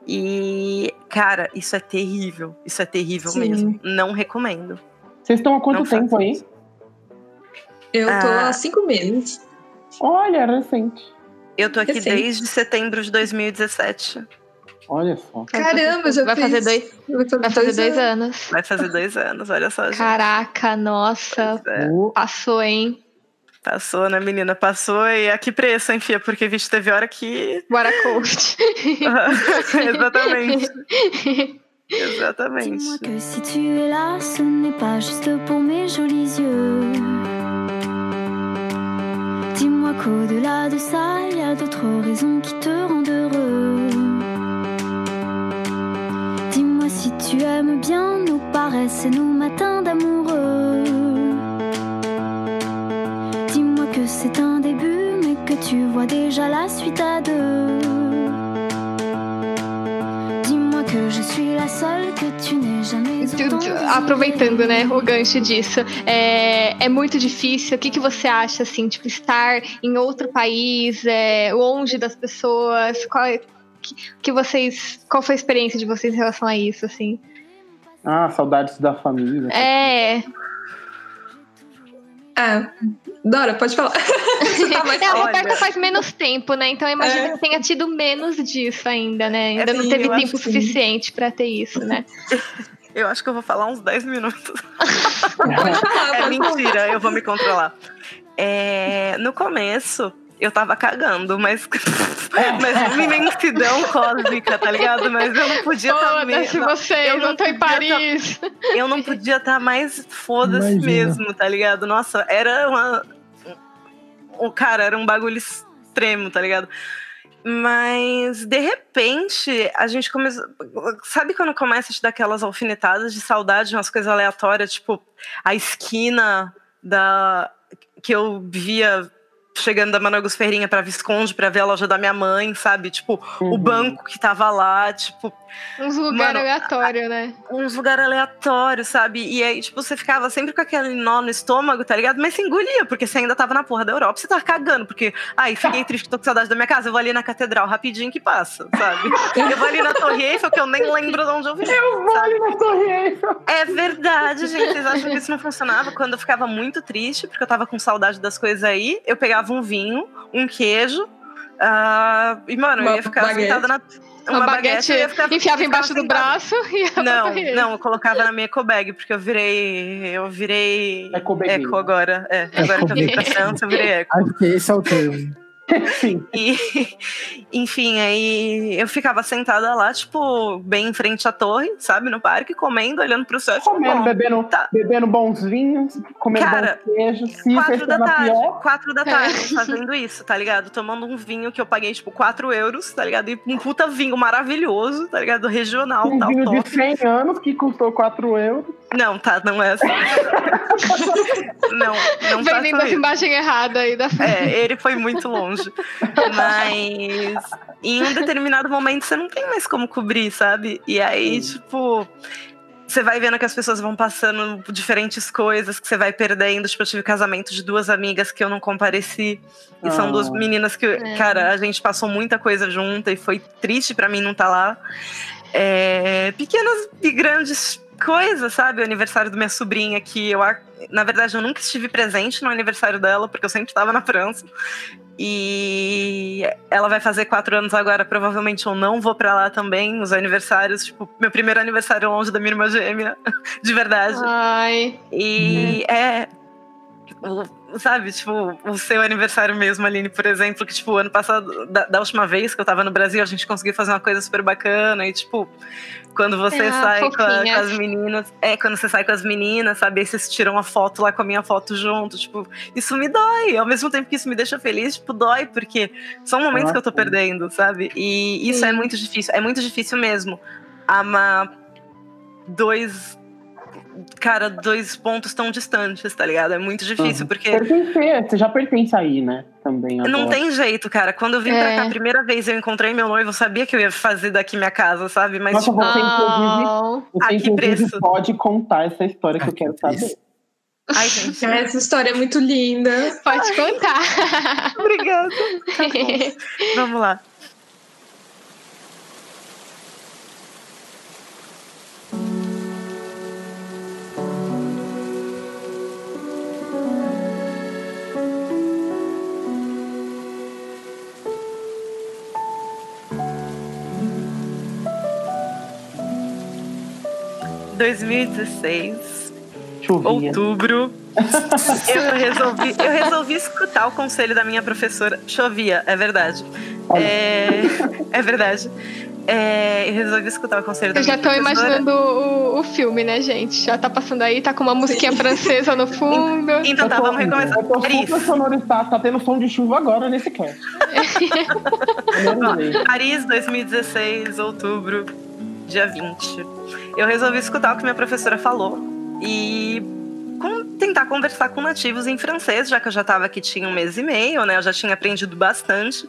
E, cara, isso é terrível. Isso é terrível Sim. mesmo. Não recomendo. vocês estão há quanto Não tempo aí? isso. Eu tô Ah. há cinco meses. Olha, recente. Eu tô aqui Recente. desde setembro de 2017. Olha só. Caramba, já vai fiz- fazer dois, vai fazer dois anos. Vai fazer dois anos, olha só, gente. Caraca, nossa, É, passou, hein? passou, né, menina? Passou e a que preço, hein, Fia? Porque, vixe, teve hora que. Bora coast. Exatamente. Dis-moi Exatamente. que si tu es là, ce n'est pas juste pour mes jolis yeux. Dis-moi qu'au-delà de ça, il y a d'autres raisons qui te rendent heureux. Caresses nos matins d'amoureux. Dis-moi que c'est un début, mais que tu vois déjà la suite à deux. Dis-moi que je suis la seule que tu n'aies jamais Tu- tu-. Aproveitando, né, o gancho disso, é, é muito difícil. O que, que você acha, assim, tipo, estar em outro país, é, longe das pessoas? Qual, é- que, que vocês, qual foi a experiência de vocês em relação a isso, assim? Ah, saudades da família. É, Ah, Dora, pode falar. Você tá mais é, a olha. Roberta faz menos tempo, né? Então eu imagino É. que tenha tido menos disso ainda, né? Ainda não sim, teve tempo suficiente pra ter isso, né? Eu acho que eu vou falar uns 10 minutos. É mentira, eu vou me controlar. É, no começo, eu tava cagando, mas, mas uma imensidão cósmica, tá ligado? Mas eu não podia estar Foda-se vocês, eu eu, não tô em tá- Paris. Eu não podia estar mais foda-se mesmo, tá ligado? Nossa, era uma. O cara, era um bagulho extremo, tá ligado? Mas, de repente, a gente começou. Sabe quando começa a te dar aquelas alfinetadas de saudade, umas coisas aleatórias, tipo a esquina da que eu via chegando da Manogos Ferrinha pra Visconde pra ver a loja da minha mãe, sabe? Tipo, o Uhum. banco que tava lá, tipo, Uns lugares aleatórios, né? uns lugares aleatórios, sabe? E aí, tipo, você ficava sempre com aquele nó no estômago, tá ligado? Mas você engolia, porque você ainda tava na porra da Europa, você tava cagando, porque, ai, fiquei triste, tô com saudade da minha casa, eu vou ali na catedral rapidinho que passa, sabe? Eu vou ali na Torre Eiffel, que eu nem lembro de onde eu vim. Eu vou ali na Torre Eiffel. É verdade, gente. Vocês acham que isso não funcionava? Quando eu ficava muito triste, porque eu tava com saudade das coisas aí, eu pegava um vinho, um queijo, ah, e, mano, eu Uma ia ficar baguete. sentada na. Uma, baguete, eu ia ficar- enfiava embaixo do braço e ia Não, não, eu colocava na minha eco bag, porque eu virei. Eu virei. Ecobaguinha. Eco agora. É, agora que eu vim pra França, eu virei eco. Acho que esse é o termo. Sim. E, enfim, aí eu ficava sentada lá, tipo, bem em frente à torre, sabe, no parque, comendo, olhando pro céu. tipo, Comendo, bom, bebendo, tá. bebendo bons vinhos, comendo Cara, bons queijos. Quatro da tarde, pior, quatro da tarde, fazendo isso, tá ligado? Tomando um vinho que eu paguei, tipo, 4 euros, tá ligado? E um puta vinho maravilhoso, tá ligado? Regional, um tal, vinho top. de 100 anos que custou 4 euros. Não, tá, não é assim. não, não Vendendo isso. imagem errada aí da É, ele foi muito longe. Mas em um determinado momento você não tem mais como cobrir, sabe? E aí, tipo, você vai vendo que as pessoas vão passando por diferentes coisas que você vai perdendo. Tipo, eu tive casamento de duas amigas que eu não compareci. E são Ah. duas meninas que, cara, a gente passou muita coisa junta e foi triste pra mim não estar lá. É, pequenas e grandes coisas, sabe? O aniversário da minha sobrinha, que eu, na verdade, eu nunca estive presente no aniversário dela, porque eu sempre estava na França. E ela vai fazer quatro anos agora, provavelmente eu não vou pra lá também. Os aniversários, tipo, meu primeiro aniversário longe da minha irmã gêmea, de verdade. Ai, E é. O- sabe, tipo, o seu aniversário mesmo, Aline, por exemplo, que, tipo, ano passado, da, da última vez que eu tava no Brasil, a gente conseguiu fazer uma coisa super bacana. E, tipo, quando você Ah, sai com, a- com as meninas. É, quando você sai com as meninas, sabe? Aí vocês tiram uma foto lá com a minha foto junto. Tipo, isso me dói. Ao mesmo tempo que isso me deixa feliz, tipo, dói, porque são momentos que eu tô Nossa. perdendo, sabe? E isso é Sim. muito difícil. É muito difícil mesmo amar dois. Cara, dois pontos tão distantes, tá ligado? É muito difícil, Uhum. porque Pertencer, você já pertence aí, né? Também agora. não tem jeito, cara. Quando eu vim É. pra cá a primeira vez, eu encontrei meu noivo, eu sabia que eu ia fazer daqui minha casa, sabe? Mas, Nossa, tipo, você inclusive, oh, você que inclusive preço? pode contar essa história que eu Ah, que quero saber. ai, gente, Essa história é muito linda. pode contar. obrigada. Tá. Vamos lá. ...2016, Chovia. outubro... eu resolvi, eu resolvi escutar o conselho da minha professora. Chovia, é verdade. É, é verdade. É, eu resolvi escutar o conselho da Eu já minha tô professora. imaginando o, o filme, né, gente? Já tá passando aí, tá com uma musiquinha francesa no fundo. Então tá, Eu tô- vamos recomeçar. Eu tô Paris. sonorizado, tá tendo som de chuva agora nesse cast. Paris, 2016, outubro. Dia 20. Eu resolvi escutar o que minha professora falou e com, tentar conversar com nativos em francês, já que eu já estava aqui tinha um mês e meio, né? Eu já tinha aprendido bastante,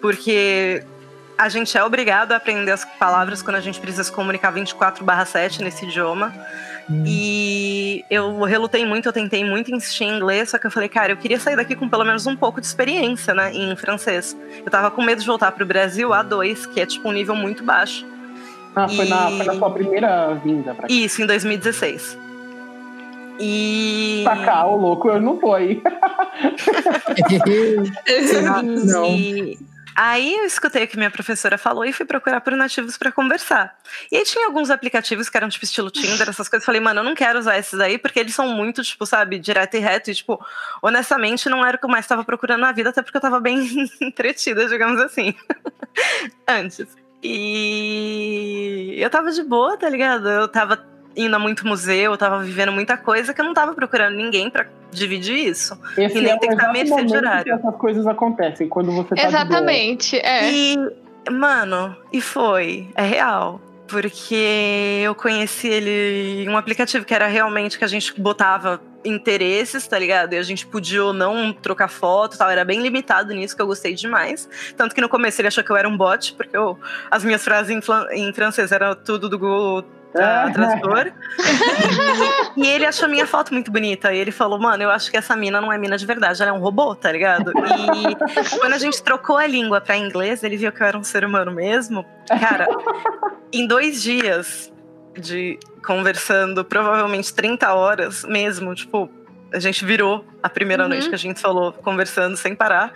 porque a gente é obrigado a aprender as palavras quando a gente precisa se comunicar 24/7 nesse idioma. Hum. E eu relutei muito, eu tentei muito insistir em inglês, só que eu falei, cara, eu queria sair daqui com pelo menos um pouco de experiência, né, em francês. Eu tava com medo de voltar pro Brasil A2, que é tipo um nível muito baixo. Ah, e... foi, na, foi na sua primeira vinda pra cá. Isso, em 2016. E. Sacar, o louco, eu não fui. não. E... Aí eu escutei o que minha professora falou e fui procurar por nativos para conversar. E aí tinha alguns aplicativos que eram tipo estilo Tinder, essas coisas. Falei, mano, eu não quero usar esses aí porque eles são muito, tipo, sabe, direto e reto. E, tipo, honestamente, não era o que eu mais estava procurando na vida, até porque eu tava bem entretida, digamos assim. Antes. E eu tava de boa, tá ligado? Eu tava indo a muito museu, eu tava vivendo muita coisa que eu não tava procurando ninguém para dividir isso. Esse e nem é tem que estar mercê de horário. Que essas coisas acontecem quando você tá Exatamente, é. E, mano, e foi, é real. Porque eu conheci ele em um aplicativo que era realmente que a gente botava interesses, tá ligado? E a gente podia ou não trocar foto tal. Era bem limitado nisso, que eu gostei demais. Tanto que no começo ele achou que eu era um bot, porque eu, as minhas frases em, em francês eram tudo do Google tra tradutor. e, e, ele achou minha foto muito bonita. E ele falou, mano, eu acho que essa mina não é mina de verdade, ela é um robô, tá ligado? E quando a gente trocou a língua pra inglês, ele viu que eu era um ser humano mesmo. Cara, em dois dias de conversando, provavelmente 30 horas mesmo, tipo, a gente virou a primeira uhum. noite que a gente falou, conversando sem parar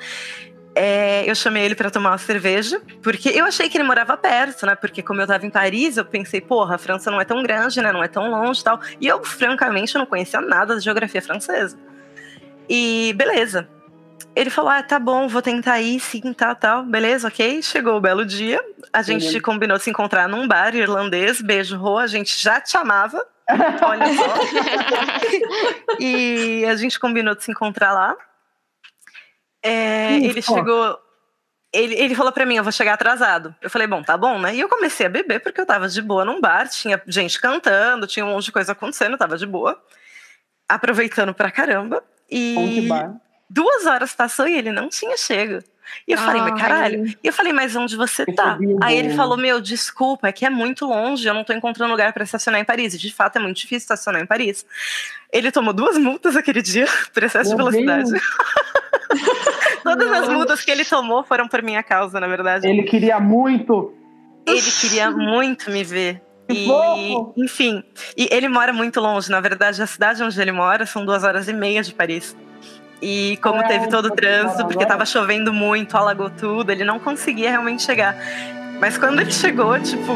é, eu chamei ele para tomar uma cerveja, porque eu achei que ele morava perto, né? Porque como eu tava em Paris, eu pensei, porra, a França não é tão grande, né? Não é tão longe e tal. E eu, francamente, não conhecia nada da geografia francesa. E beleza. Ele falou: Ah, tá bom, vou tentar ir, sim, tal, tal. Beleza, ok. Chegou o belo dia. A gente combinou de se encontrar num bar irlandês. Beijo, Rô. A gente já te amava. Olha só. e a gente combinou de se encontrar lá. É, ele chegou. Ele, ele falou para mim, eu vou chegar atrasado. Eu falei, bom, tá bom, né? E eu comecei a beber porque eu tava de boa num bar, tinha gente cantando, tinha um monte de coisa acontecendo, eu tava de boa. Aproveitando pra caramba. E duas horas passou e ele não tinha chego. E eu falei, mas caralho. E eu falei, mas onde você tá? Aí ele falou, meu, desculpa, é que é muito longe, eu não tô encontrando lugar para estacionar em Paris. E de fato é muito difícil estacionar em Paris. Ele tomou duas multas aquele dia por excesso de velocidade. Todas as multas que ele tomou foram por minha causa, na verdade. Ele queria muito. Ele queria muito me ver. E, enfim, e ele mora muito longe. Na verdade, a cidade onde ele mora são duas horas e meia de Paris. E como é, teve todo o trânsito, porque tava chovendo muito, alagou tudo, ele não conseguia realmente chegar. Mas quando ele chegou, tipo,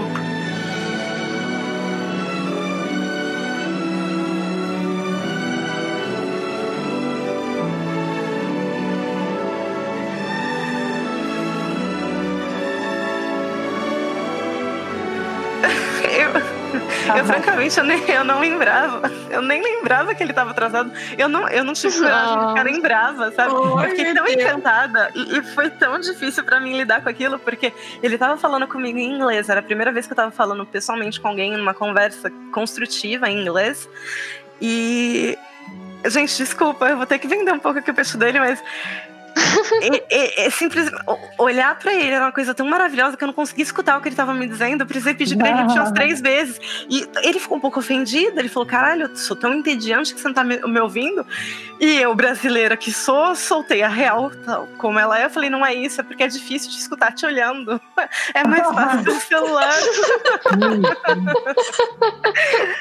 francamente, eu, nem, eu não lembrava. Eu nem lembrava que ele estava atrasado. Eu não, eu não tive coragem de ficar lembrava, sabe? Oh, eu fiquei tão Deus. encantada. E, e, foi tão difícil para mim lidar com aquilo, porque ele estava falando comigo em inglês. Era a primeira vez que eu estava falando pessoalmente com alguém numa conversa construtiva em inglês. E. Gente, desculpa, eu vou ter que vender um pouco aqui o peixe dele, mas é, simples, olhar para ele era uma coisa tão maravilhosa que eu não conseguia escutar o que ele estava me dizendo. Eu precisei pedir para ele umas três vezes. E ele ficou um pouco ofendido. Ele falou: caralho, eu sou tão entediante que você não tá me, me ouvindo. E eu, brasileira que sou, soltei a real tal, como ela é. Eu falei: não é isso, é porque é difícil de escutar te olhando. É mais fácil do celular.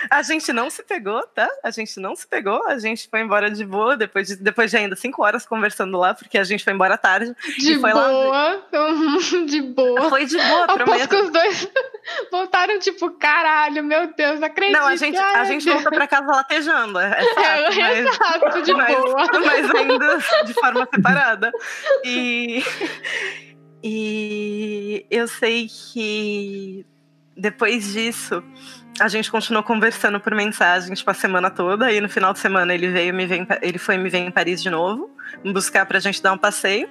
a gente não se pegou, tá? A gente não se pegou. A gente foi embora de boa depois de, depois de ainda cinco horas conversando lá, porque a gente foi embora tarde. De boa, lá... de boa. Foi de boa, prometo. que os dois voltaram, tipo, caralho, meu Deus, acredito. Não, a gente, a gente voltou pra casa latejando, é, é fato, é, mas, exato, de mas, boa. Mas ainda de forma separada. E, e eu sei que depois disso a gente continuou conversando por mensagem, tipo, a semana toda. E no final de semana ele veio me ver, ele foi me ver em Paris de novo, buscar pra gente dar um passeio.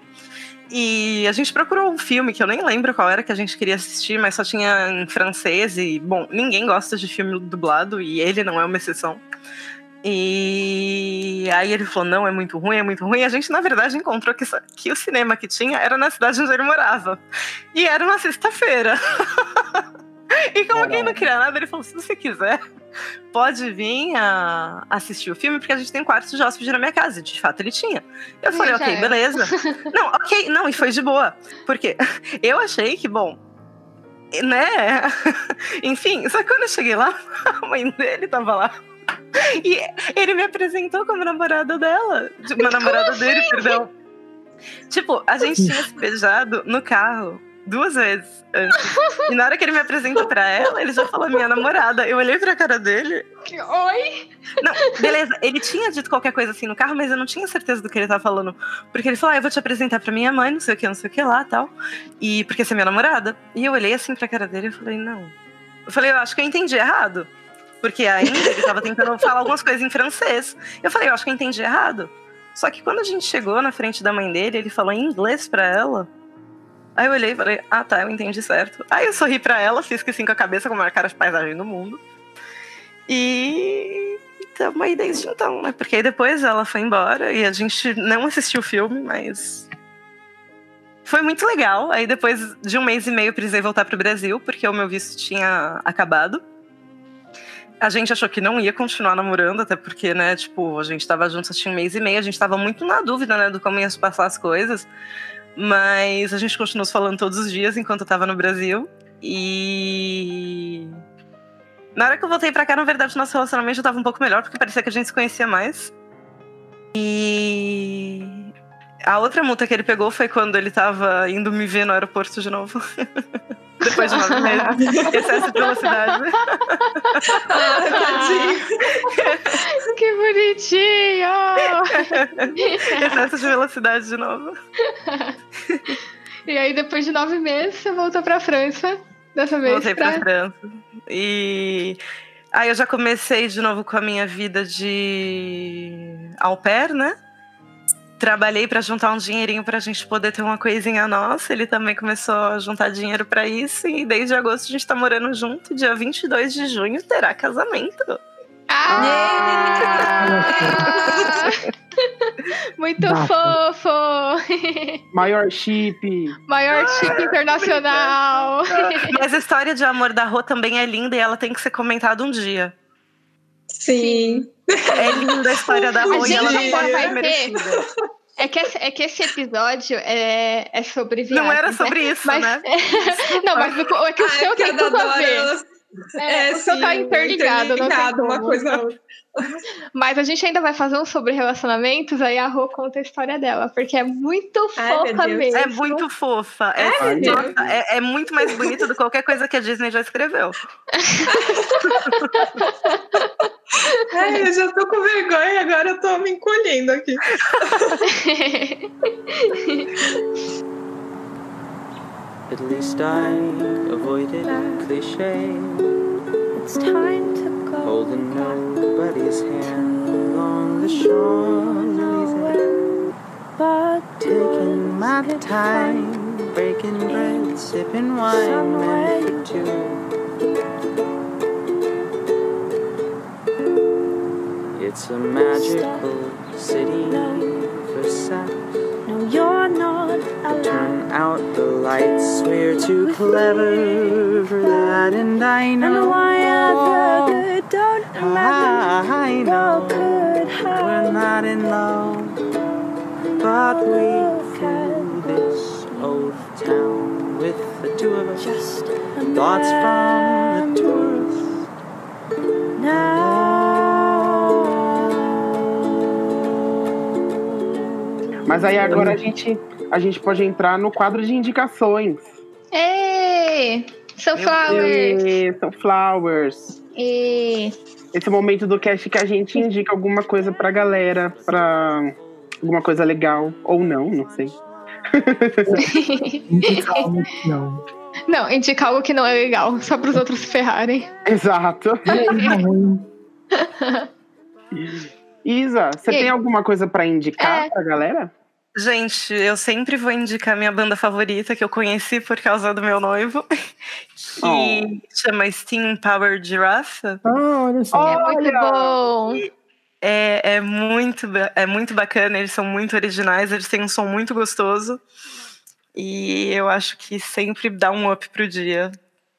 E a gente procurou um filme que eu nem lembro qual era que a gente queria assistir, mas só tinha em francês. E, bom, ninguém gosta de filme dublado e ele não é uma exceção. E aí ele falou: não, é muito ruim, é muito ruim. A gente, na verdade, encontrou que, que o cinema que tinha era na cidade onde ele morava. E era uma sexta-feira. e como quem não queria nada, ele falou: se você quiser, pode vir a assistir o filme, porque a gente tem quartos de hóspede na minha casa. E de fato ele tinha. Eu falei, ok, beleza. não, ok, não, e foi de boa. Porque eu achei que, bom, né? Enfim, só que quando eu cheguei lá, a mãe dele tava lá. E ele me apresentou como namorada dela. Uma namorada assim? dele, perdão. Tipo, a gente tinha se beijado no carro duas vezes antes. E na hora que ele me apresentou pra ela, ele já falou minha namorada. Eu olhei pra cara dele. Oi? Não, beleza, ele tinha dito qualquer coisa assim no carro, mas eu não tinha certeza do que ele tava falando. Porque ele falou, ah, eu vou te apresentar pra minha mãe, não sei o que, não sei o que lá tal. E porque você é minha namorada. E eu olhei assim pra cara dele e falei, não. Eu falei, eu acho que eu entendi errado. Porque ainda ele tava tentando falar algumas coisas em francês. Eu falei, eu acho que eu entendi errado. Só que quando a gente chegou na frente da mãe dele, ele falou em inglês pra ela. Aí eu olhei e falei, ah tá, eu entendi certo. Aí eu sorri pra ela, fiz que assim com a cabeça, com a maior cara de paisagem do mundo. E tamo aí desde então, né? Porque aí depois ela foi embora e a gente não assistiu o filme, mas. Foi muito legal. Aí depois de um mês e meio eu precisei voltar pro Brasil, porque o meu visto tinha acabado. A gente achou que não ia continuar namorando, até porque, né, tipo, a gente tava juntos tinha um mês e meio, a gente tava muito na dúvida, né, do como ia se passar as coisas. Mas a gente continuou falando todos os dias enquanto eu tava no Brasil. E. Na hora que eu voltei pra cá, na verdade, nosso relacionamento já tava um pouco melhor, porque parecia que a gente se conhecia mais. E. A outra multa que ele pegou foi quando ele tava indo me ver no aeroporto de novo. Depois de nove meses. Excesso de velocidade. Ah, tadinho. Que bonitinho! Excesso de velocidade de novo. e aí, depois de nove meses, você voltou pra França. Dessa vez. Voltei pra França. E aí eu já comecei de novo com a minha vida de au pair, né? Trabalhei pra juntar um dinheirinho pra gente poder ter uma coisinha nossa. Ele também começou a juntar dinheiro pra isso. E desde agosto a gente tá morando junto. Dia 22 de junho terá casamento. Ah! Muito Bata. fofo! Maior chip. Maior chip internacional. Mas a história de amor da Rô também é linda e ela tem que ser comentada um dia. Sim. É linda a história da e ela não ter- merecida. É que, esse, é que esse episódio é, é sobre viagem. Não era sobre isso, Mas- né? Não, mas o- é que o Ah, seu porque tem tudo a ver. ela- É, É, o seu tá sim, interligado, não tem interligado, uma coisa. Mas a gente ainda vai fazer um sobre relacionamentos, aí a Rô conta a história dela, porque é muito Ai, fofa mesmo. É muito fofa. É, Ai, meu nossa, é, é muito mais bonito do que qualquer coisa que a Disney já escreveu. Ai, eu já tô com vergonha, agora eu tô me encolhendo aqui. At least I avoided cliche, It's time to go. holding nobody's hand along the Champs-Elysees. But Taking my time, breaking bread, sipping wine, for two. It's a magical city, Versailles. You're not allowed. Turn out the lights, we're too clever for that, and I And know. why ever good don't imagine I know could we're not in love, but we fill this old town with the two of us. Just Thoughts from Mas aí agora a gente, a gente pode entrar no quadro de indicações. Ei! Sunflowers! E, Sunflowers. E... Esse momento do cast que a gente indica alguma coisa pra galera, pra alguma coisa legal. Ou não, não sei. Não. Não, indicar algo que não é legal, só para os outros se ferrarem. Exato. Isa, você E aí? tem alguma coisa pra indicar É. pra galera? Gente, eu sempre vou indicar minha banda favorita, que eu conheci por causa do meu noivo, que Oh. chama Steam Power Giraffe. Ah, olha só. É muito bom. É, é, muito, é muito bacana, eles são muito originais, eles têm um som muito gostoso. E eu acho que sempre dá um up pro dia.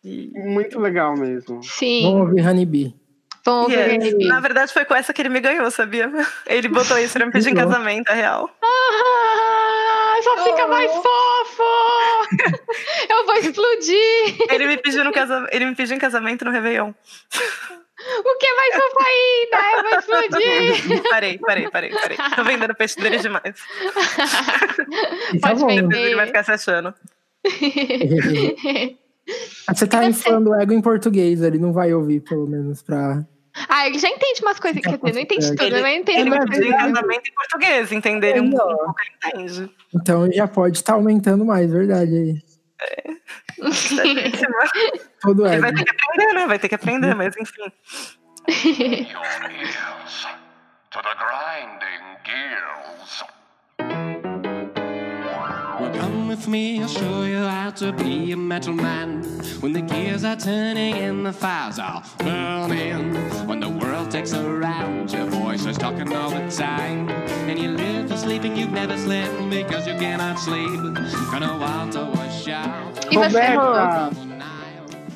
E, Muito legal mesmo. Sim. Vamos ouvir Honeybee. E é, Honeybee. na verdade, foi com essa que ele me ganhou, sabia? Ele botou isso pra me pedir em casamento, é real. Ah, só fica Oh. mais fofo! Eu vou explodir! Ele me pediu, no casa... ele me pediu em casamento no Réveillon. O que é mais fofo ainda? Eu vou explodir! Parei, parei, parei, parei. Tô vendendo peixe dele demais. Tá Pode bom. vender. Ele vai ficar se achando. Você tá você? inflando o ego em português, ele não vai ouvir, pelo menos, pra. Ah, ele já entende umas coisas. Quer dizer, não entende tudo, Ele- mas entende Ele coisas. casamento em português, entender um, pouco, ele entende. Então já pode estar aumentando mais, verdade aí. Todo Ele ego. vai ter que aprender, né? Vai ter que aprender, mas enfim. your ears to the grinding gears. With me, I'll show you how to be a metal man. When the gears are turning and the fires are burning. When the world takes a round, your voice is talking all the time. And you live for sleeping, you've never slept because you cannot sleep. Gonna want to wash out. Você, Rô? Roberta,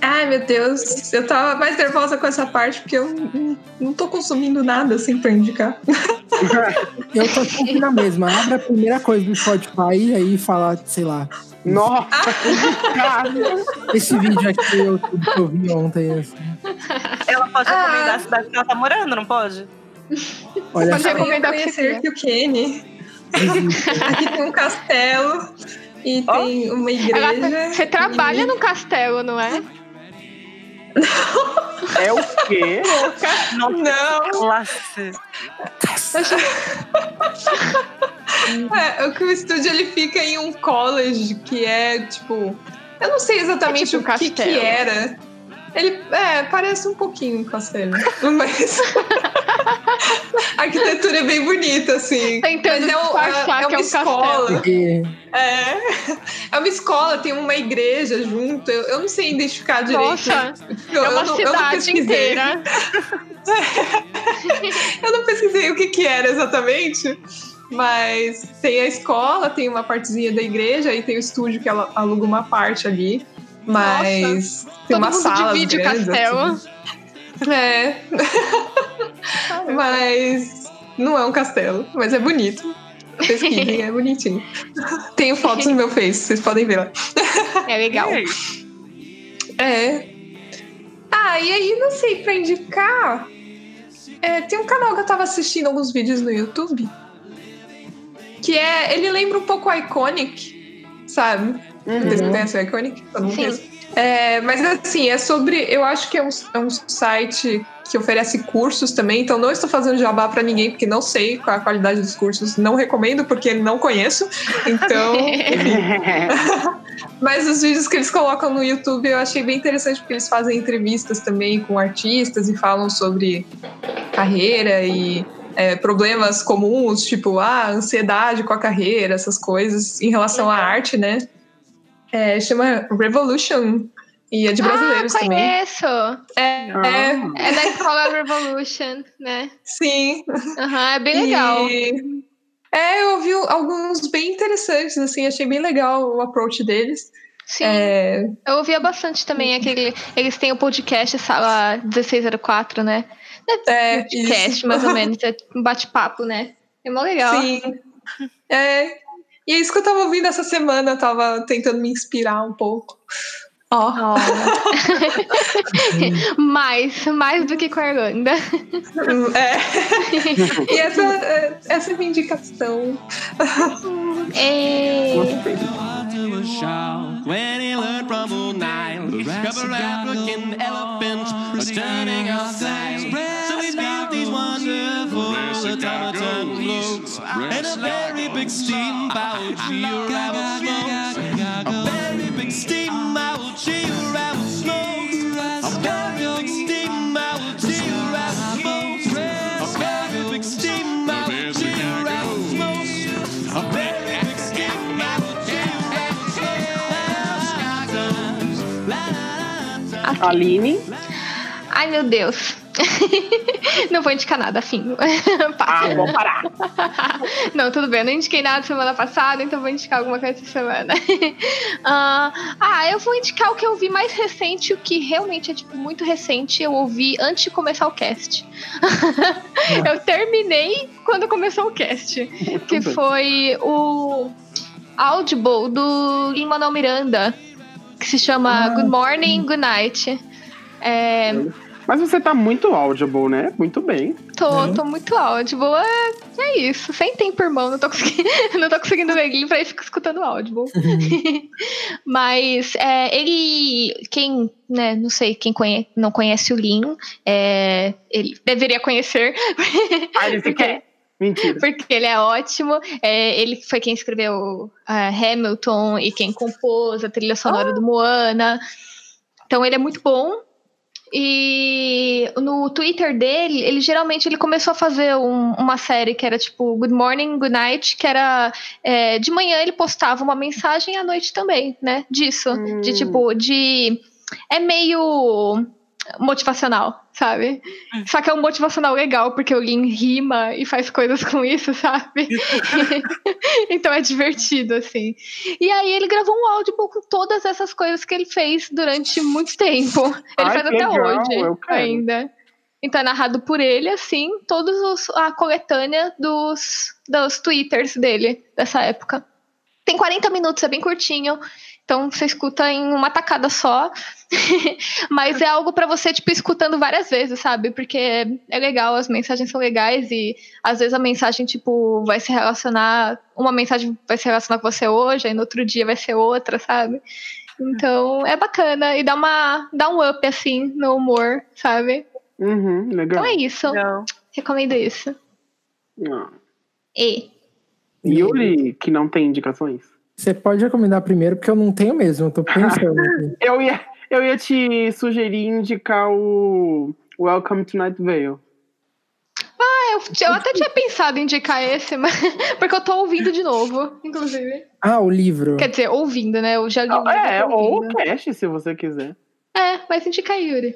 Ai, meu Deus. Eu tava mais nervosa com essa parte porque eu não, não tô consumindo nada assim pra indicar. Eu tô sempre na mesma. Abre a primeira coisa do Spotify e aí fala, sei lá, nossa, que cara. esse vídeo aqui eu, que eu vi ontem. Assim. Ela pode Ah. recomendar a cidade que ela tá morando, não pode? Olha Pode recomendar o que conhecer quiser. o Kenny. Aqui tem um castelo e Ó. tem uma Ela- igreja. você trabalha e- no castelo, não é? É o quê? Não, Classe. é, o que o estúdio ele fica em um college que é tipo. Eu não sei exatamente É tipo o que, que era. Ele é, parece um pouquinho um castelo. Mas. a arquitetura é bem bonita, assim. Tentando Mas é, o- é, é que é uma um castelo. escola. Porque É. É uma escola, tem uma igreja junto. Eu, eu não sei identificar direito. Nossa, Eu- é eu uma eu não cidade pesquisei. inteira. Eu não pesquisei o que, que era exatamente, mas tem a escola, tem uma partezinha da igreja e tem o estúdio que ela aluga uma parte ali. Mas tem Todo uma mundo sala. divide o castelo. É. mas não é um castelo, mas é bonito. Pesquisem, é bonitinho. Tenho fotos no meu Face, vocês podem ver lá. É legal. É. Ah, e aí, não sei, pra indicar. é, tem um canal que eu tava assistindo alguns vídeos no YouTube. Que é. Ele lembra um pouco o Iconic, sabe? Uhum. o Iconic? Todo mundo Sim. É, mas assim, é sobre. Eu acho que é um, é um site que oferece cursos também, então não estou fazendo jabá pra ninguém, porque não sei qual a qualidade dos cursos, não recomendo, porque não conheço. Então, Mas os vídeos que eles colocam no YouTube eu achei bem interessante, porque eles fazem entrevistas também com artistas e falam sobre carreira e é, problemas comuns, tipo ah, ansiedade com a carreira, essas coisas, em relação à arte, né? É, chama Revolution e é de brasileiros ah, também. conheço. É, é, É da escola Revolution, né? sim. Aham, é bem legal. E- É, eu ouvi alguns bem interessantes, assim, achei bem legal o approach deles. Sim. É, Eu ouvia bastante também aquele. Eles têm o podcast Sala 1604, né? é, Podcast, isso. mais ou menos. É um bate-papo, né? É mó legal. Sim. É. E é isso que eu tava ouvindo essa semana, eu tava tentando me inspirar um pouco. Ó. Ó. mais, mais do que com a Irlanda. É. e essa, é- essa é a minha indicação. É... a shout when he learned from old Nile. Couple African elephants are turning outside. So he built these wonderful automaton globes and a very big very Aline. Ai, meu Deus. não vou indicar nada, fim. Ah, vamos parar. não, tudo bem. Eu não indiquei nada semana passada, então vou indicar alguma coisa essa semana. Ah, ah, eu vou indicar o que eu vi mais recente, o que realmente é tipo muito recente. Eu ouvi antes de começar o cast. eu terminei quando começou o cast, que foi o Audible do Lin-Manuel Miranda, que se chama Ah, Good Morning, Good Night. É, Mas você tá muito audible, né? Muito bem. Tô, Uhum. tô muito áudio. É, é isso. Sem tempo, irmão. Não tô conseguindo, não tô conseguindo ver livro, aí fico escutando áudio. Mas é, ele. Quem, né, não sei, quem conhe- não conhece o Lin, é, ele deveria conhecer. Ah, ele quer. Mentira. Porque ele é ótimo. É, ele foi quem escreveu ah, Hamilton e quem compôs a trilha sonora do Moana. Então ele é muito bom. E no Twitter dele, ele geralmente ele começou a fazer um- uma série que era tipo Good Morning, Good Night, que era é, de manhã ele postava uma mensagem e à noite também, né? Disso. De Hum. tipo, de. É meio motivacional, sabe? Só que é um motivacional legal, porque o Lin rima e faz coisas com isso, sabe? então é divertido, assim. E aí ele gravou um áudio com todas essas coisas que ele fez durante muito tempo. Ele Ai, faz até legal, hoje ainda. Então é narrado por ele, assim, todos os, a coletânea dos, dos twitters dele dessa época. Tem 40 minutos, é bem curtinho. Então você escuta em uma tacada só. Mas é algo pra você, tipo, escutando várias vezes, sabe? Porque é legal, as mensagens são legais e às vezes a mensagem, tipo, vai se relacionar. Uma mensagem vai se relacionar com você hoje, aí no outro dia vai ser outra, sabe? Então é bacana e dá, uma, dá um up, assim, no humor, sabe? Uhum, legal. Então é isso. Não. Recomendo isso. Ah. E. Yuri, que não tem indicações? Você pode recomendar primeiro, porque eu não tenho mesmo, eu tô pensando. Eu ia, eu ia te sugerir indicar o Welcome to Night Vale. Ah, eu, eu até tinha pensado em indicar esse, mas, porque eu tô ouvindo de novo, inclusive. Ah, o livro. Quer dizer, ouvindo, né? Eu já li o livro, É, tô ou o cast, se você quiser. É, mas indica aí, Yuri.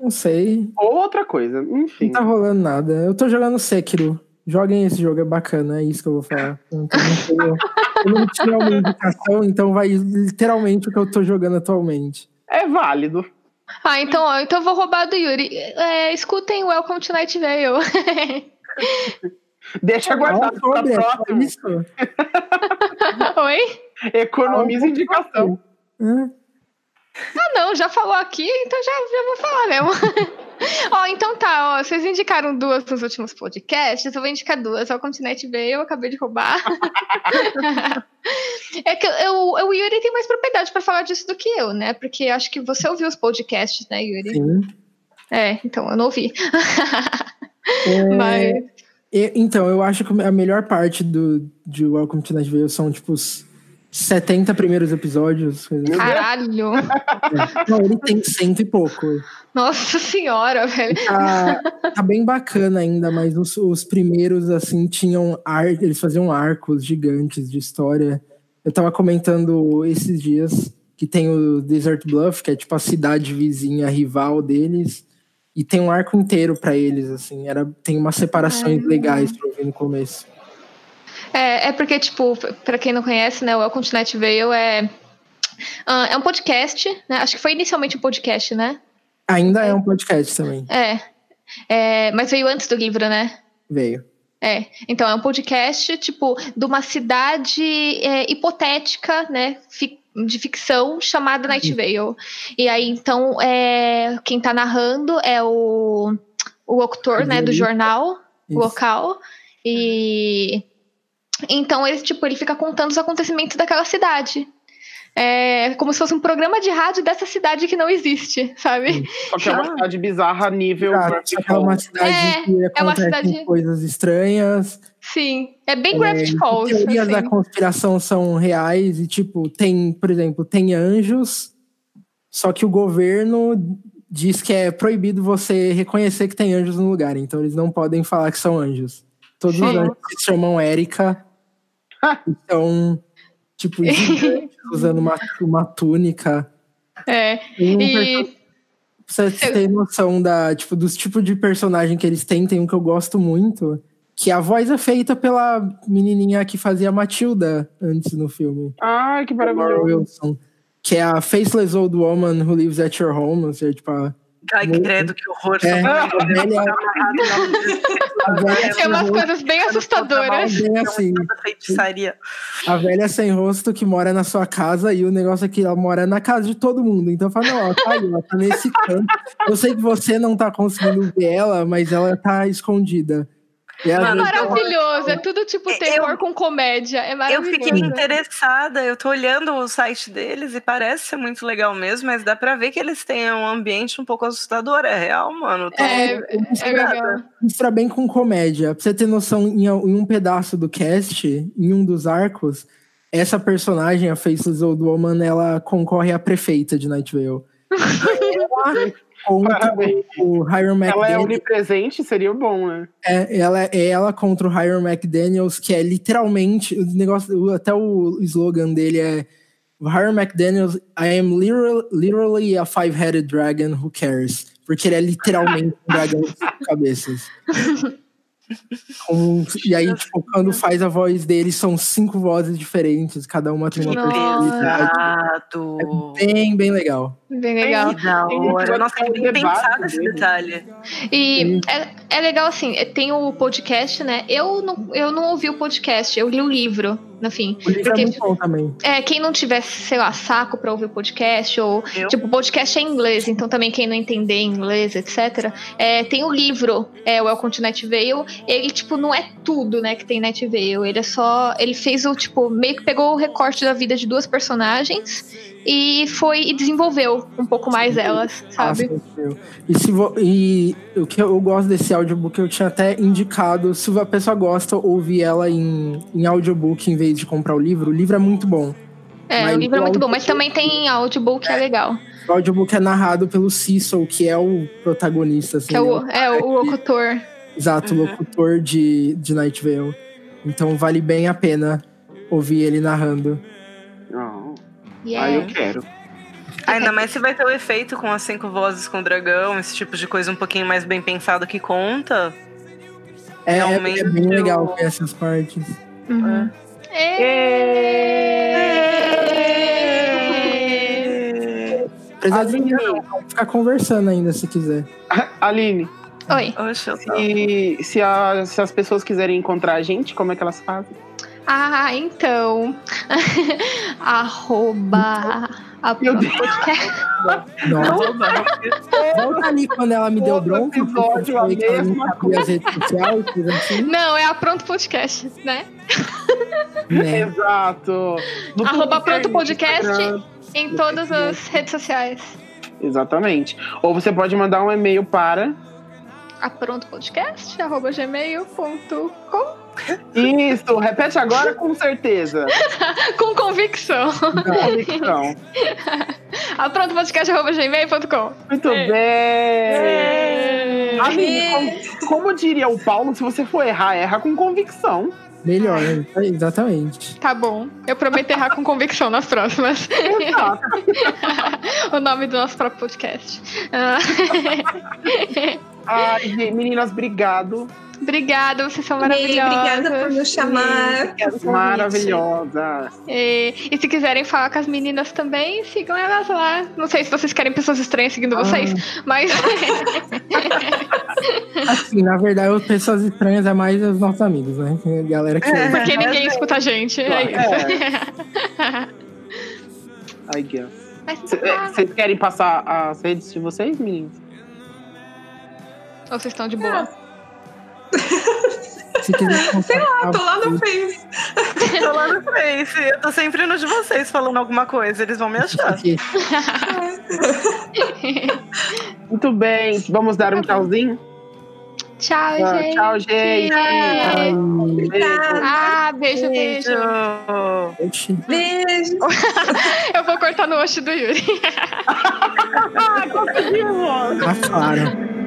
Não sei. Ou outra coisa, enfim. Não tá rolando nada. Eu tô jogando Sekiro. Joguem esse jogo, é bacana, é isso que eu vou falar. Eu não tenho- eu não tinha uma indicação, então vai literalmente o que eu tô jogando atualmente. É válido. Ah, então, ó, então eu vou roubar do Yuri. É, escutem Welcome to Night Vale. Deixa guardado Não, pra é isso. Oi? Economiza indicação. Hã? Ah, não, já falou aqui, então já, já vou falar mesmo. ó, então tá, ó, vocês indicaram duas nos últimos podcasts, eu vou indicar duas. Welcome to Night Vale, eu acabei de roubar. é que eu, eu- o Yuri tem mais propriedade pra falar disso do que eu, né? Porque acho que você ouviu os podcasts, né, Yuri? Sim. É, então eu não ouvi. É, Mas. então, eu acho que a melhor parte do, de Welcome to Night Vale são, tipo, os 70 primeiros episódios. assim. Caralho! Não, ele tem cento e pouco. Nossa senhora, velho. Tá, tá bem bacana ainda, mas os, os primeiros, assim, tinham ar, eles faziam arcos gigantes de história. Eu tava comentando esses dias que tem o Desert Bluff, que é tipo a cidade vizinha rival deles, e tem um arco inteiro pra eles, assim. Era, tem umas separações legais pra ouvir no começo. É, é porque, tipo, pra quem não conhece, né, o Welcome to Night Vale é. ah, é um podcast, né? Acho que foi inicialmente um podcast, né? Ainda é um podcast também, É. É, mas veio antes do livro, né? veio. É, então é um podcast, tipo, de uma cidade é, hipotética, né, de ficção, chamada Night Vale. E aí, então, é, quem tá narrando é o, o locutor, né, do jornal Isso. local. E então ele, tipo, ele fica contando os acontecimentos daquela cidade. É como se fosse um programa de rádio dessa cidade que não existe, sabe? Só que é uma cidade bizarra nível que é uma cidade É, que é uma cidade- coisas estranhas. Sim, é bem É, Gravity Falls. teorias da assim. conspiração são reais e, tipo, tem, por exemplo, tem anjos, só que o governo diz que é proibido você reconhecer que tem anjos no lugar, então eles não podem falar que são anjos. Todos os Sim. anjos se chamam Érica, e são, tipo, gigantes, usando uma, uma túnica. É. Um E- Pra você ter noção da, tipo, dos tipos de personagem que eles têm, tem um que eu gosto muito, que a voz é feita pela menininha que fazia a Matilda antes no filme. Ai, que maravilhoso. Wilson. Que é a Faceless Old Woman Who Lives at Your Home, ou seja, tipo, a, Ai, credo, que horror. É, a velha- a velha Tem umas sem coisas bem assustadoras. rosto, bem assim, a velha sem rosto que mora na sua casa e o negócio é que ela mora na casa de todo mundo. Então fala, não, ela tá aí, ela tá nesse canto. Eu sei que você não tá conseguindo ver ela, mas ela tá escondida. Mano, ela- Maravilhoso, é tudo tipo Eu- terror com comédia. É Eu maravilhoso. fiquei interessada, eu tô olhando o site deles e parece ser muito legal mesmo, mas dá pra ver que eles têm um ambiente um pouco assustador, é real, mano. Tô- É, é legal. mistura bem com comédia. Pra você ter noção, em, em um pedaço do cast, em um dos arcos, essa personagem, a Faceless Old Woman, ela concorre a prefeita de Night Vale. ela contra o Hiram Ela é McDaniels. onipresente, seria bom, né? É, ela é ela contra o Hiram McDaniels, que é literalmente o negócio, até o slogan dele é Hiram McDaniels, I am literal, literally a five-headed dragon, who cares? Porque ele é literalmente um dragão de cinco cabeças. Com- e aí, tipo, quando faz a voz dele, são cinco vozes diferentes, cada uma tem uma personalidade. Exato. Bem, bem legal. Bem legal. Hora. Nossa, nem Debate pensado nesse dele. detalhe. E é, é legal assim, é- tem o podcast, né? Eu não, eu não ouvi o podcast, eu li o livro, no fim. O livro Porque- é muito bom também. É, quem não tivesse, sei lá, saco pra ouvir o podcast, ou Eu? tipo, o podcast é em inglês, então também quem não entender inglês, etc. É, tem o livro, é o Welcome to Night Vale. Ele, tipo, não é tudo, né, que tem Night Vale. Ele é só. Ele fez o, tipo, meio que pegou o recorte da vida de duas personagens e foi e desenvolveu um pouco mais elas, sabe? Nossa, meu. E, se vo- e o que eu gosto desse audiobook, eu tinha até indicado, se a pessoa gosta, ouvir ela em, em audiobook em vez de comprar o livro. O livro é muito bom. É, Mas o livro é muito bom, mas também tem audiobook que é legal. O audiobook é narrado pelo Cecil, que é o protagonista. Assim, Que é o, é, o locutor. Exato, Uhum. locutor de, de Night Vale. Então vale bem a pena ouvir ele narrando. Yeah. Aí eu quero. Ainda mais se vai ter o efeito com as cinco vozes com o dragão, esse tipo de coisa um pouquinho mais bem pensado que conta. É, é, Realmente é bem eu- legal ver essas partes. Uhum. Apesar de Aline. não, pode ficar conversando ainda se quiser. Aline, Oi. Se, a- se as pessoas quiserem encontrar a gente, como é que elas fazem? Ah, então. Arroba. A Meu Deus. podcast. Volta ali quando ela me deu Outro bronca. episódio, a mesma coisa assim. Não, é a Pronto Podcast, né? Né? Exato. No Arroba Pronto Podcast Instagram. em todas as redes sociais. Exatamente. Ou você pode mandar um e-mail para. aprontopodcast.gmail.com Isso, repete agora com certeza. Com convicção. Convicção. aprontopodcast.gmail.com Muito É. bem. Aline, como, como diria o Paulo, se você for errar, erra com convicção. Melhor, né? exatamente. Tá bom. Eu prometo errar com convicção nas próximas. O nome do nosso próprio podcast. Ah. Ai, meninas, obrigado. Obrigada, vocês são Ei, maravilhosas. Obrigada por nos chamar. Maravilhosa. E, e se quiserem falar com as meninas também, sigam elas lá. Não sei se vocês querem pessoas estranhas seguindo vocês, mas. Assim, na verdade, as pessoas estranhas é mais os nossos amigos, né? A galera que. É. Porque ninguém escuta a gente. É isso. I guess. Mas C- então é. Vocês querem passar as redes de vocês, meninos? Ou vocês estão de boa? Se quiser Sei lá, tô lá no Face. Tô lá no Face, eu tô sempre no de vocês falando alguma coisa, eles vão me achar. Muito bem, vamos dar um tchauzinho? Tchau, Ah, gente. Tchau, gente. Ai, Beijo. Ah, beijo, beijo. oxi. Beijo. Eu vou cortar no osso do Yuri. Conseguimos! Ah, claro.